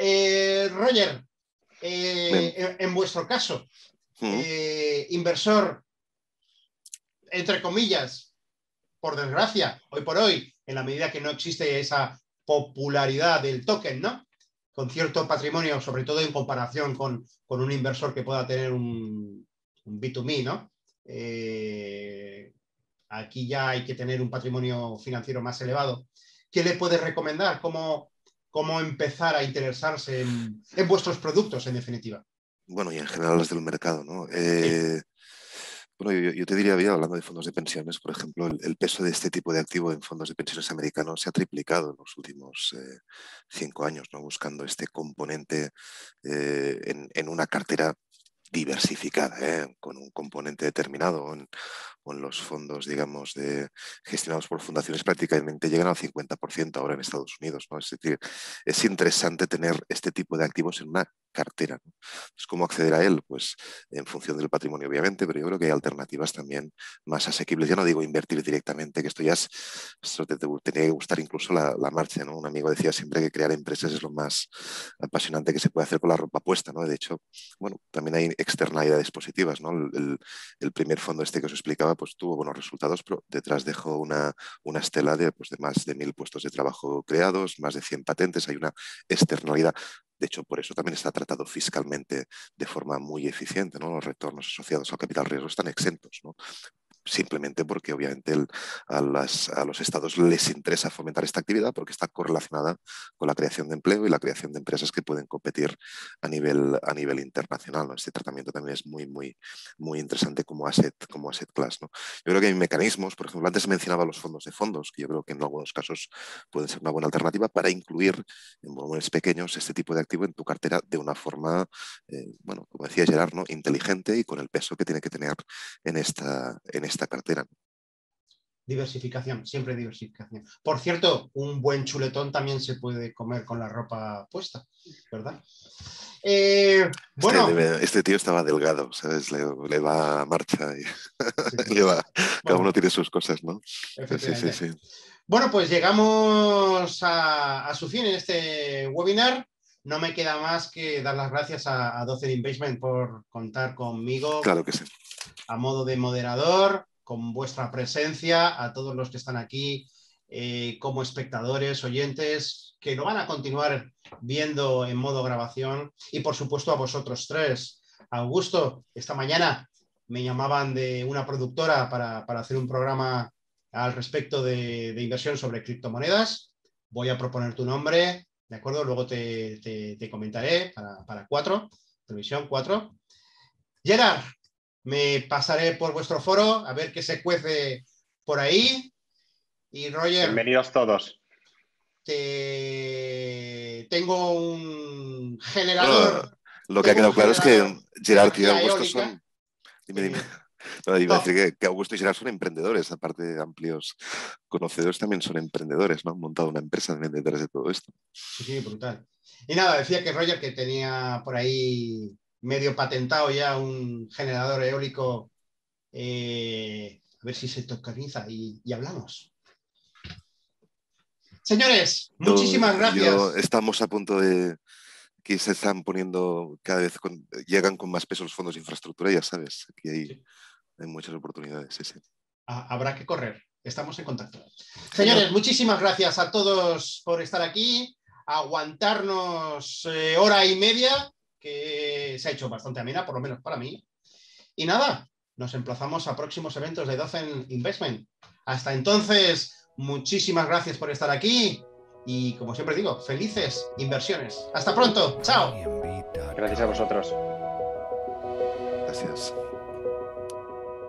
Eh, Roger, eh, en, vuestro caso, eh, inversor, entre comillas, por desgracia, hoy por hoy, en la medida que no existe esa popularidad del token, ¿no? Con cierto patrimonio, sobre todo en comparación con, un inversor que pueda tener un, un B2Me, ¿no? Eh, aquí ya hay que tener un patrimonio financiero más elevado. ¿Qué le puedes recomendar? ¿Cómo, cómo empezar a interesarse en, vuestros productos, en definitiva? Bueno, y en general los del mercado, ¿no? Eh, bueno, yo, te diría, hablando de fondos de pensiones, por ejemplo, el, peso de este tipo de activo en fondos de pensiones americanos se ha triplicado en los últimos eh, cinco años, ¿no? buscando este componente en, en, una cartera diversificada, ¿eh? con un componente determinado con los fondos, digamos, gestionados por fundaciones prácticamente llegan al 50% ahora en Estados Unidos. ¿no? Es decir, es interesante tener este tipo de activos en una cartera. ¿no? ¿Cómo acceder a él? Pues en función del patrimonio, obviamente, pero yo creo que hay alternativas también más asequibles. Ya no digo invertir directamente, que esto ya es, esto te, tenía que gustar incluso la, marcha. ¿no? Un amigo decía siempre que crear empresas es lo más apasionante que se puede hacer con la ropa puesta. ¿no? De hecho, bueno, también hay externalidades positivas. ¿no? El primer fondo este que os explicaba pues tuvo buenos resultados, pero detrás dejó una, una estela de, pues, de más de mil puestos de trabajo creados, más de 100 patentes, hay una externalidad. De hecho, por eso también está tratado fiscalmente de forma muy eficiente. ¿no? Los retornos asociados al capital riesgo están exentos. ¿no? Simplemente porque obviamente a, los estados les interesa fomentar esta actividad porque está correlacionada con la creación de empleo y la creación de empresas que pueden competir a nivel, a nivel internacional. Este tratamiento también es muy, muy, muy interesante como asset, como asset class. ¿no? Yo creo que hay mecanismos, por ejemplo, antes mencionaba los fondos de fondos, que yo creo que en algunos casos pueden ser una buena alternativa para incluir en volúmenes pequeños este tipo de activo en tu cartera de una forma, eh, bueno, como decía Gerard, ¿no? inteligente y con el peso que tiene que tener en esta, en esta cartera. diversificación, siempre diversificación. Por cierto, un buen chuletón también se puede comer con la ropa puesta, ¿verdad? Eh, bueno, este, este, tío estaba delgado, ¿sabes? Le, va a marcha y le va, cada uno tiene sus cosas, ¿no? Sí, sí, sí. Bueno, pues llegamos a, su fin en este webinar. No me queda más que dar las gracias a, a 12 Investment por contar conmigo. Claro que sí. A modo de moderador, con vuestra presencia, a todos los que están aquí eh, como espectadores, oyentes, que lo van a continuar viendo en modo grabación y por supuesto a vosotros tres. Augusto, esta mañana me llamaban de una productora para, hacer un programa al respecto de, inversión sobre criptomonedas. Voy a proponer tu nombre, ¿de acuerdo? Luego te, comentaré para, para cuatro, televisión cuatro. Gerard, me pasaré por vuestro foro a ver qué se cuece por ahí. Y Roger. Bienvenidos todos. Tengo un generador. lo que ha quedado claro es que Gerard y Augusto son. Dime, dime. No, iba a decir que, Augusto y Gerard son emprendedores, aparte de amplios conocedores, también son emprendedores, ¿no? Han montado una empresa detrás de todo esto. Sí, sí, brutal. Y nada, decía que Roger que tenía por ahí medio patentado ya un generador eólico. Eh, a ver si se tokeniza y hablamos. Señores, muchísimas gracias. estamos a punto de que se están poniendo cada vez, llegan con más peso los fondos de infraestructura, ya sabes, aquí hay, hay muchas oportunidades. Sí, Habrá que correr, estamos en contacto. Señores, muchísimas gracias a todos por estar aquí, aguantarnos eh, hora y media, que se ha hecho bastante amena, por lo menos para mí. Y nada, nos emplazamos a próximos eventos de Dozen Investment. Hasta entonces, muchísimas gracias por estar aquí y como siempre digo, felices inversiones. Hasta pronto, chao. Gracias a vosotros. Gracias.